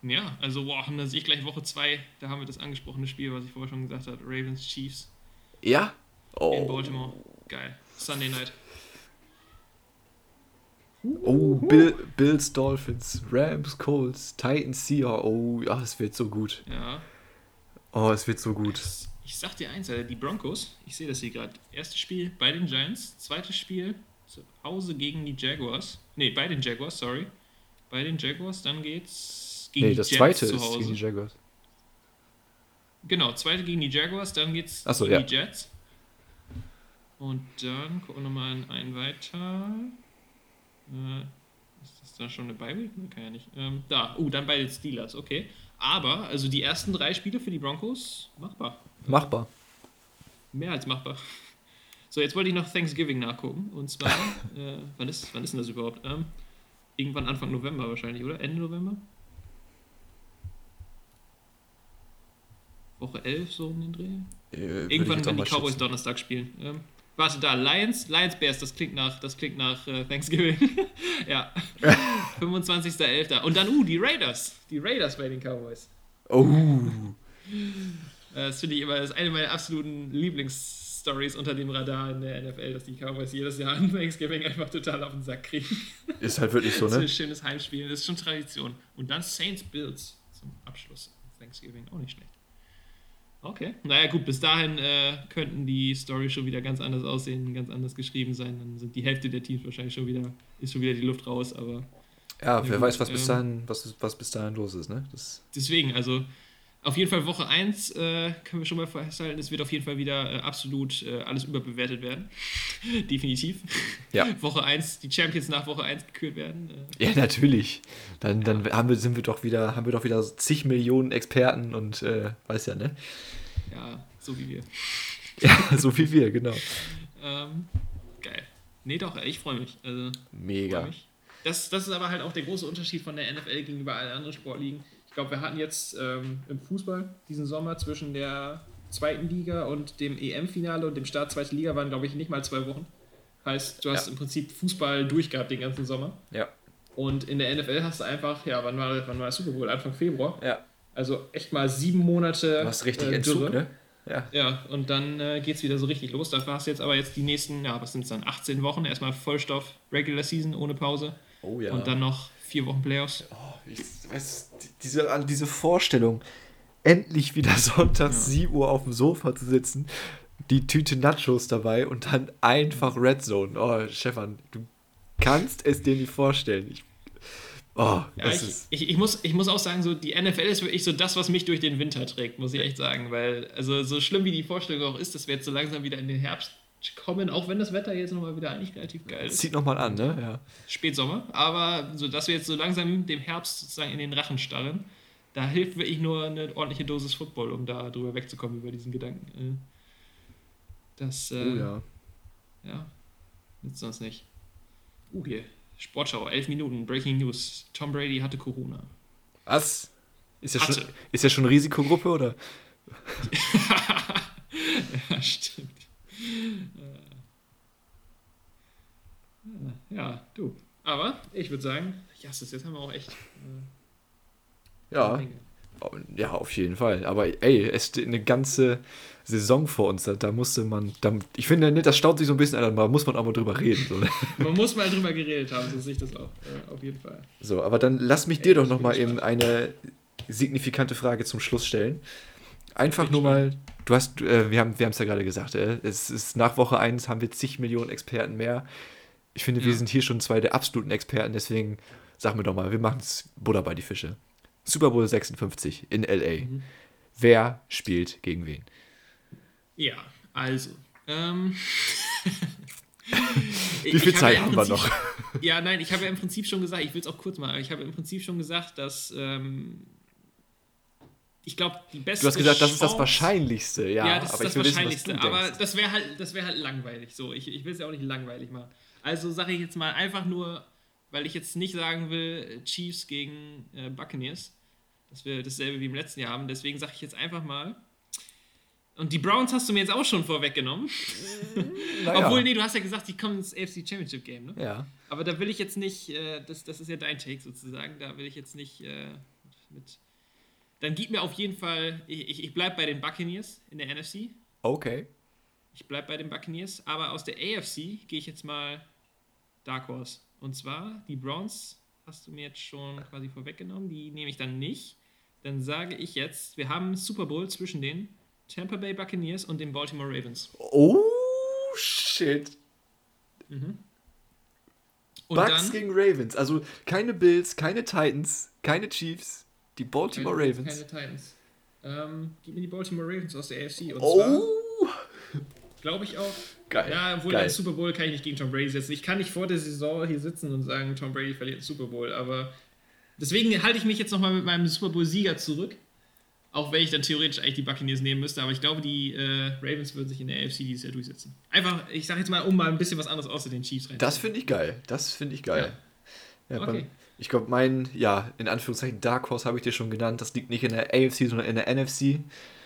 Ja, also boah, und dann sehe ich gleich Woche 2, da haben wir das angesprochene Spiel, was ich vorher schon gesagt habe. Ravens Chiefs Ja? in Oh, Baltimore. Geil. Sunday Night. oh Bill, Bills, Dolphins, Rams, Colts, Titans, Seahawks. Oh, ja, es wird so gut. Ja. Oh, es wird so gut. Ich sag dir eins, Alter, die Broncos, ich sehe das hier gerade. Erstes Spiel bei den Giants, zweites Spiel zu Hause gegen die Jaguars. Ne, bei den Jaguars, sorry. Bei den Jaguars, dann geht's gegen Nee, die das Jets zweite zu ist Hause. gegen die Jaguars. Genau, zweite gegen die Jaguars, dann geht's Ach so, gegen ja. die Jets. Und dann gucken wir nochmal in einen weiter. Äh, ist das da schon eine? Nee, Kann ja nicht. Ähm, da, uh, dann bei den Steelers, okay. Aber, also die ersten drei Spiele für die Broncos, machbar. Machbar. Mehr als machbar. So, jetzt wollte ich noch Thanksgiving nachgucken. Und zwar, [LAUGHS] äh, wann, ist, wann ist denn das überhaupt? Ähm, irgendwann Anfang November wahrscheinlich, oder? Ende November? Woche 11, so um den Dreh? Äh, Irgendwann, wenn die Cowboys schätzen. Donnerstag spielen. Ähm, warte, da, Lions, Lions Bears, das klingt nach, das klingt nach äh, Thanksgiving. [LAUGHS] ja. [LAUGHS] 25.11. Und dann, uh, die Raiders. Die Raiders bei den Cowboys. Oh. Äh, Das finde ich immer, das ist eine meiner absoluten Lieblingsstories unter dem Radar in der NFL, dass die Cowboys jedes Jahr an Thanksgiving einfach total auf den Sack kriegen. Ist halt wirklich so, Das ist ein ne? schönes Heimspiel, das ist schon Tradition. Und dann Saints Bills zum Abschluss. Thanksgiving, auch nicht schlecht. Okay. Naja, gut, bis dahin äh, könnten die Story schon wieder ganz anders aussehen, ganz anders geschrieben sein. Dann sind die Hälfte der Teams wahrscheinlich schon wieder, ist schon wieder die Luft raus, aber Ja, wer gut, weiß, was bis ähm, dahin, was, was bis dahin los ist, ne? Das, deswegen, also auf jeden Fall Woche 1 äh, können wir schon mal festhalten, es wird auf jeden Fall wieder äh, absolut äh, alles überbewertet werden. [LAUGHS] Definitiv. Ja. [LAUGHS] Woche 1, die Champions nach Woche 1 gekürt werden. Äh, ja, natürlich. Dann, dann haben wir, sind wir doch wieder, haben wir doch wieder zig Millionen Experten und äh, weiß ja, ne? ja, so wie wir. [LAUGHS] Ja, so wie wir, genau. Ähm, geil. Nee, doch, ich freue mich. Also, freu Mega. mich. Das, das ist aber halt auch der große Unterschied von der NFL gegenüber allen anderen Sportligen. Ich glaube, wir hatten jetzt ähm, im Fußball diesen Sommer zwischen der zweiten Liga und dem EM-Finale und dem Start zweite Liga waren, glaube ich, nicht mal zwei Wochen. Heißt, du hast Ja. im Prinzip Fußball durchgehabt den ganzen Sommer. Ja. Und in der NFL hast du einfach, ja, wann war, wann war der Super Bowl? Anfang Februar. Ja. Also echt mal sieben Monate. Du hast richtig äh, Entzug, ne? Ja. Ja, und dann äh, geht es wieder so richtig los. Dafür hast du jetzt aber jetzt die nächsten, ja, was sind es dann, 18 Wochen. Erstmal Vollstoff, Regular Season ohne Pause. Oh ja. Und dann noch vier Wochen Playoffs. Oh, ich weiß, die- diese, diese Vorstellung, endlich wieder [LAUGHS] sonntags Ja. 7 Uhr auf dem Sofa zu sitzen, die Tüte Nachos dabei und dann einfach Red Zone. Oh, Stefan, du kannst es dir nicht vorstellen. Ich, oh, Ja, ich, ist. ich, ich, muss, ich muss auch sagen, so die NFL ist wirklich so das, was mich durch den Winter trägt, muss ich echt sagen. Weil, also so schlimm wie die Vorstellung auch ist, dass wir jetzt so langsam wieder in den Herbst kommen, auch wenn das Wetter jetzt nochmal wieder eigentlich relativ geil ist. Zieht nochmal an, ne? Ja. Spätsommer, aber so dass wir jetzt so langsam dem Herbst sozusagen in den Rachen starren. da hilft wirklich nur eine ordentliche Dosis Football, um da drüber wegzukommen über diesen Gedanken. Äh, das, äh, Oh ja. ja, nützt sonst nicht. Uh, hier, Sportschau, 11 Minuten, Breaking News. Tom Brady hatte Corona. Was? Ist er schon, ist schon Risikogruppe oder? [LAUGHS] ja, stimmt. Äh, Ja, du. Aber ich würde sagen, Jasses, jetzt haben wir auch echt. Äh, Ja. Ja, auf jeden Fall. Aber ey, es steht eine ganze Saison vor uns. Da, da musste man. Da, ich finde, ne, das staut sich so ein bisschen an, da muss man auch mal drüber reden. So, ne? [LAUGHS] Man muss mal drüber geredet haben, so sehe ich das auch. Äh, auf jeden Fall. so aber dann lass mich dir doch nochmal eben eine signifikante Frage zum Schluss stellen. Einfach nur mal, du hast, äh, wir haben wir es ja gerade gesagt, äh, es ist nach Woche 1 haben wir zig Millionen Experten mehr. Ich finde, wir Ja. sind hier schon zwei der absoluten Experten, deswegen sag mir doch mal, wir machen es Butter bei die Fische. Super Bowl 56 in LA. Mhm. Wer spielt gegen wen? Ja, also. Ähm, [LAUGHS] Wie viel Zeit haben wir noch? Ja, nein, ich habe ja im Prinzip schon gesagt, ich will es auch kurz machen, ich habe im Prinzip schon gesagt, dass ähm, ich glaube, die beste Du hast gesagt, das ist das Chance- Wahrscheinlichste, ja. Ja, das aber ist das wissen, Wahrscheinlichste. du aber das wäre halt, das wäre halt langweilig. So, ich, ich will es ja auch nicht langweilig machen. Also sage ich jetzt mal einfach nur, weil ich jetzt nicht sagen will, Chiefs gegen äh, Buccaneers, dass wir dasselbe wie im letzten Jahr haben. Deswegen sage ich jetzt einfach mal. Und die Browns hast du mir jetzt auch schon vorweggenommen. [LAUGHS] Naja. Obwohl, nee, du hast ja gesagt, die kommen ins AFC Championship Game, ne? Ja. Aber da will ich jetzt nicht, äh, das, das ist ja dein Take sozusagen, da will ich jetzt nicht äh, mit. Dann gib mir auf jeden Fall, ich, ich, ich bleibe bei den Buccaneers in der NFC. Okay. Ich bleibe bei den Buccaneers, aber aus der AFC gehe ich jetzt mal Dark Horse. Und zwar die Browns hast du mir jetzt schon quasi vorweggenommen, die nehme ich dann nicht. Dann sage ich jetzt, wir haben Super Bowl zwischen den Tampa Bay Buccaneers und den Baltimore Ravens. Oh, shit. Und Bucks dann gegen Ravens. Also keine Bills, keine Titans, keine Chiefs. Die Baltimore keine, Ravens. Keine Titans. Ähm, gib mir die Baltimore Ravens aus der AFC. Und oh, glaube ich auch. geil. Ja, obwohl geil. ein Super Bowl kann ich nicht gegen Tom Brady setzen. Ich kann nicht vor der Saison hier sitzen und sagen, Tom Brady verliert einen Super Bowl, aber deswegen halte ich mich jetzt nochmal mit meinem Super Bowl-Sieger zurück. Auch wenn ich dann theoretisch eigentlich die Buccaneers nehmen müsste, aber ich glaube, die äh, Ravens würden sich in der AFC dieses Jahr durchsetzen. Einfach, ich sage jetzt mal, um mal ein bisschen was anderes außer den Chiefs rein. Das finde ich geil. Das finde ich geil. Ja. Okay. Ich glaube, mein, ja, in Anführungszeichen Dark Horse habe ich dir schon genannt. Das liegt nicht in der AFC, sondern in der NFC.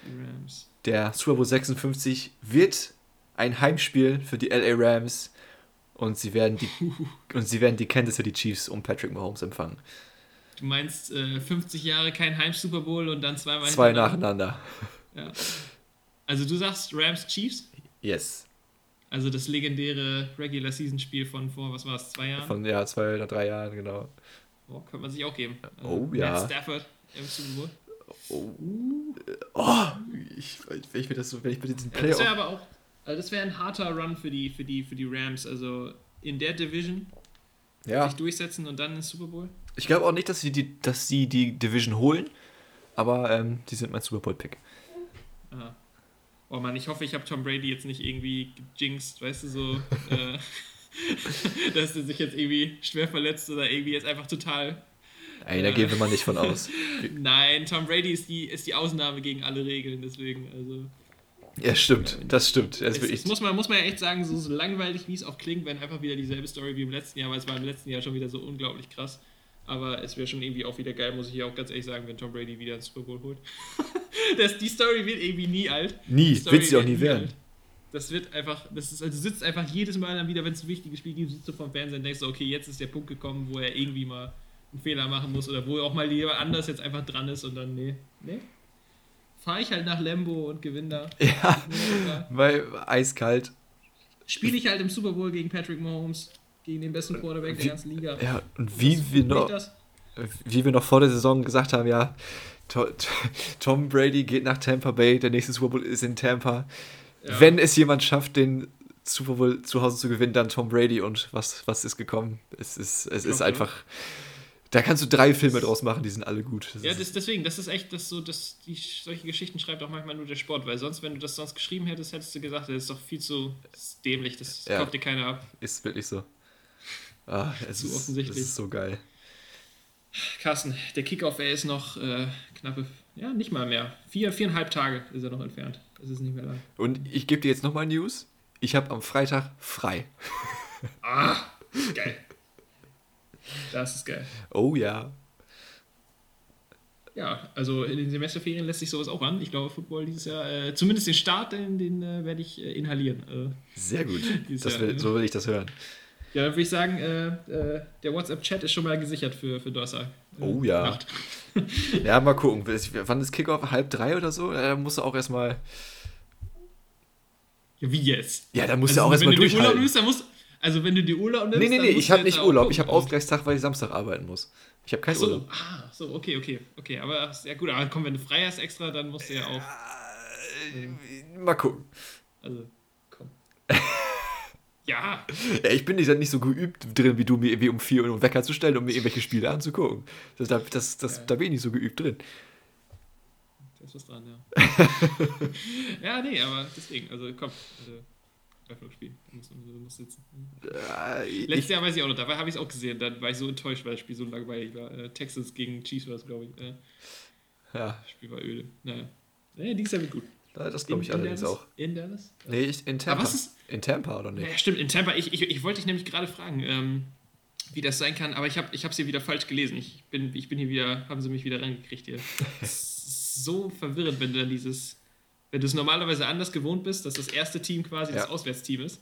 Rams. Der Super Bowl 56 wird ein Heimspiel für die LA Rams und sie werden die, [LAUGHS] und sie werden die Kansas City Chiefs um Patrick Mahomes empfangen. Du meinst äh, 50 Jahre kein Heim-Super Bowl und dann zweimal Zwei nacheinander. Ja. Also du sagst Rams Chiefs? Yes. Also das legendäre Regular Season Spiel von vor, was war es, zwei Jahren? Von ja, zwei oder drei Jahren, genau. Oh, könnte man sich auch geben. Äh, Oh, ja. Matt Stafford im Super Bowl. Oh, ich, wenn ich mir das so, wenn ich mir diesen Ja, das Playoff. wäre aber auch, also das wäre ein harter Run für die, für, die, für die Rams. Also in der Division Ja, sich durchsetzen und dann ins Super Bowl. ich glaube auch nicht, dass sie die, dass sie die Division holen, aber ähm, die sind mein Super Bowl Pick. Oh Mann, ich hoffe, ich habe Tom Brady jetzt nicht irgendwie gejinxt, weißt du, so, [LAUGHS] äh, [LAUGHS] dass er sich jetzt irgendwie schwer verletzt oder irgendwie jetzt einfach total. Ey, da Ja. gehen wir mal nicht von aus. [LAUGHS] Nein, Tom Brady ist die, ist die Ausnahme gegen alle Regeln, deswegen, also. Ja, stimmt, das stimmt. Das Es, muss, man, muss man ja echt sagen, so, so langweilig wie es auch klingt, wenn einfach wieder dieselbe Story wie im letzten Jahr, weil es war im letzten Jahr schon wieder so unglaublich krass. Aber es wäre schon irgendwie auch wieder geil, muss ich hier auch ganz ehrlich sagen, wenn Tom Brady wieder einen Super Bowl holt. [LAUGHS] das, die Story wird irgendwie nie alt. nie, wird sie auch nie werden. alt. Das wird einfach, das ist, also du sitzt einfach jedes Mal dann wieder, wenn es ein wichtiges Spiel gibt, sitzt du vom Fernsehen und denkst, so, okay, jetzt ist der Punkt gekommen, wo er irgendwie mal einen Fehler machen muss oder wo auch mal jemand anders jetzt einfach dran ist und dann, nee, nee. Fahre ich halt nach Lembo und gewinne da. Ja, weil eiskalt. Spiele ich halt im Super Bowl gegen Patrick Mahomes, gegen den besten Quarterback der Wie- ganzen Liga. Ja, und wie wir Geht noch, das? wie wir noch vor der Saison gesagt haben, ja, To- To- Tom Brady geht nach Tampa Bay, der nächste Super Bowl ist in Tampa. Ja. Wenn es jemand schafft, den Super Bowl zu Hause zu gewinnen, dann Tom Brady. Und was, was ist gekommen? Es ist, es ist Ja, einfach. Da kannst du drei Filme draus machen, die sind alle gut. Das Ja, das, deswegen, das ist echt, das so, das, die, solche Geschichten schreibt auch manchmal nur der Sport, weil sonst, wenn du das sonst geschrieben hättest, hättest du gesagt, das ist doch viel zu das dämlich, das Ja. kauft dir keiner ab. ist wirklich so. Ah, es Zu ist, offensichtlich. Es ist so geil. Carsten, der Kickoff, er ist noch äh, knappe, ja, nicht mal mehr. Vier, viereinhalb Tage ist er noch entfernt. Das ist nicht mehr lang. Und ich gebe dir jetzt nochmal News. Ich habe am Freitag frei. Ah, geil. Das ist geil. Oh ja. Ja, also in den Semesterferien lässt sich sowas auch an. Ich glaube, Football dieses Jahr, äh, zumindest den Start, den, den äh, werde ich äh, inhalieren. Äh, Sehr gut. [LAUGHS] Will, so will ich das hören. ja, dann würde ich sagen, äh, äh, der WhatsApp-Chat ist schon mal gesichert für, für Donnerstag. Oh ja. Nacht. Ja, mal gucken. Wann ist Kickoff? Halb drei oder so? Da musst du auch erstmal. Ja, wie jetzt? Ja, da musst Also, du auch wenn erstmal du die Urlaub durchhalten. nimmst, dann musst Also wenn du die Urlaub nimmst, Nee, nee, nee, ich du habe nicht Urlaub. Ich habe Ausgleichstag, weil ich Samstag arbeiten muss. Ich habe keinen so, Urlaub. ah, so, okay, okay, okay. Aber ja gut, aber komm, wenn du frei hast extra, dann musst du ja auch. Äh, Mal gucken. Also, komm. [LAUGHS] ja, Ja, ich bin nicht, so geübt drin, wie du mir irgendwie um 4 Uhr einen Wecker zu stellen, um mir irgendwelche Spiele anzugucken. Das, das, das, das, Ja. Da bin ich nicht so geübt drin. Da was dran, ja. ja, nee, aber deswegen, also komm. Also, Spiel. Du musst, du musst sitzen. Äh, Letztes Ich, Jahr weiß ich auch noch, dabei habe ich es auch gesehen. Dann war ich so enttäuscht, weil das Spiel so langweilig war. Äh, Texas gegen Chiefs war das, glaube ich. Äh, ja, das Spiel war öde. Naja. Naja, dieses Jahr wird gut. das glaube ich In- in allerdings Dallas? auch. In Dallas? Nee, ich, in Tampa. was ist- In Tampa, oder nicht? Ja, stimmt, in Tampa. Ich, ich, ich wollte dich nämlich gerade fragen, ähm, wie das sein kann, aber ich habe es hier wieder falsch gelesen. Ich bin, ich bin hier wieder, haben sie mich wieder reingekriegt hier. [LAUGHS] Ist so verwirrend, wenn du dann dieses, wenn du es normalerweise anders gewohnt bist, dass das erste Team quasi das Ja. Auswärtsteam ist.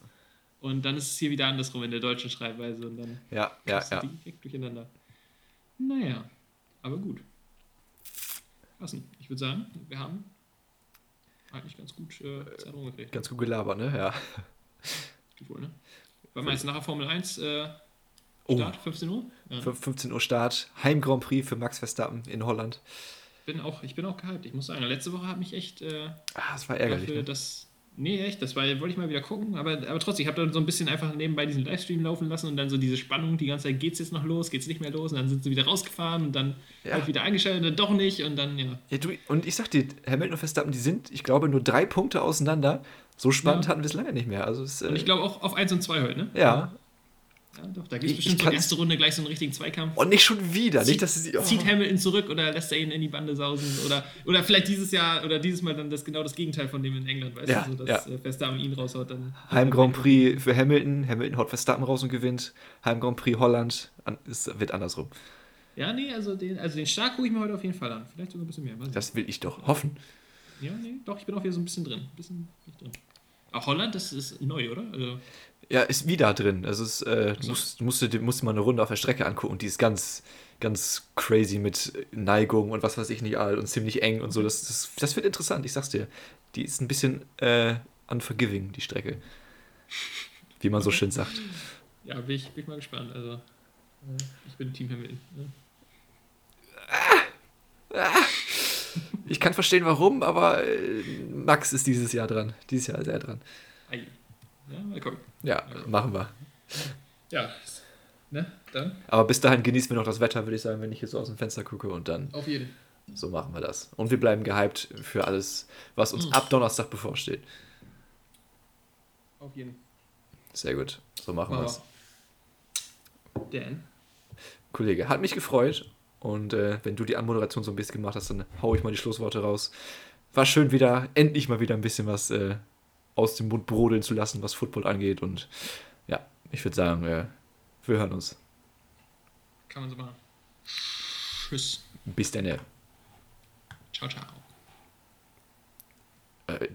Und dann ist es hier wieder andersrum in der deutschen Schreibweise und dann Ja, ja, ja. direkt durcheinander. Naja, aber gut. Passen. Ich würde sagen, wir haben eigentlich ganz gut äh, Zeit rumgekriegt. Ganz gut gelabert, ne? Ja. Geht wohl, ne? Wollen wir jetzt nachher Formel 1 äh, Oh. Start, 15 Uhr? Ja, ne? 15 Uhr Start. Heim Grand Prix für Max Verstappen in Holland. Bin auch, ich bin auch gehypt. Ich muss sagen, letzte Woche hat mich echt äh, Ah, das war ärgerlich. dafür, Ne? dass. Nee, echt, das war, wollte ich mal wieder gucken, aber, aber trotzdem, ich habe dann so ein bisschen einfach nebenbei diesen Livestream laufen lassen und dann so diese Spannung, die ganze Zeit geht's jetzt noch los, geht's nicht mehr los und dann sind sie wieder rausgefahren und dann Ja. halt wieder eingeschaltet und dann doch nicht und dann, ja. Ja, du, und ich sag dir, Hamilton und Verstappen, die sind, ich glaube, nur drei Punkte auseinander. So spannend Ja. hatten wir es lange nicht mehr. Also es, äh, Und ich glaube auch auf 1 und 2 heute, ne? ja. Ja, doch, da gibt es bestimmt in erste Runde gleich so einen richtigen Zweikampf. Und nicht schon wieder. Zieht- nicht, dass sie. Oh. Zieht Hamilton zurück oder lässt er ihn in die Bande sausen? Oder, oder vielleicht dieses Jahr oder dieses Mal dann das genau das Gegenteil von dem in England, weißt Ja, du? So, dass ja. äh, Verstappen ihn raushaut. Dann Heim Grand Prix für Hamilton. Hamilton haut Verstappen raus und gewinnt. Heim Grand Prix Holland. An, es wird andersrum. Ja, nee, also den, also den Start gucke ich mir heute auf jeden Fall an. Vielleicht sogar ein bisschen mehr. Das will ich doch hoffen. Ja, nee, doch, ich bin auch wieder so ein bisschen drin. Ein bisschen drin. Auch Holland, das ist neu, oder? Also, Ja, ist wieder drin. Also es, äh, du so. musst, du musst, dir- musst dir mal eine Runde auf der Strecke angucken. Die ist ganz, ganz crazy mit Neigung und was weiß ich nicht all und ziemlich eng und so. Das, das, das wird interessant, ich sag's dir. Die ist ein bisschen äh, unforgiving, die Strecke. Wie man so schön sagt. ja, bin ich, bin ich mal gespannt. Also, äh, ich bin Team Hamilton. Ne? Ich kann verstehen, warum, aber äh, Max ist dieses Jahr dran. Dieses Jahr sehr dran. Ja, mal gucken. Ja, machen wir. Ja, ne? Dann Aber bis dahin genießen wir noch das Wetter, würde ich sagen, wenn ich hier so aus dem Fenster gucke und dann auf jeden. so machen wir das. Und wir bleiben gehypt für alles, was uns Mhm. ab Donnerstag bevorsteht. Auf jeden. Sehr gut. So machen wir es. Dan, Kollege, hat mich gefreut. Und äh, wenn du die Anmoderation so ein bisschen gemacht hast, dann hau ich mal die Schlussworte raus. War schön wieder, endlich mal wieder ein bisschen was äh, aus dem Mund brodeln zu lassen, was Football angeht. Und ja, ich würde sagen, äh, wir hören uns. kann man so machen. Tschüss. Bis dann. Ciao, ciao. Äh,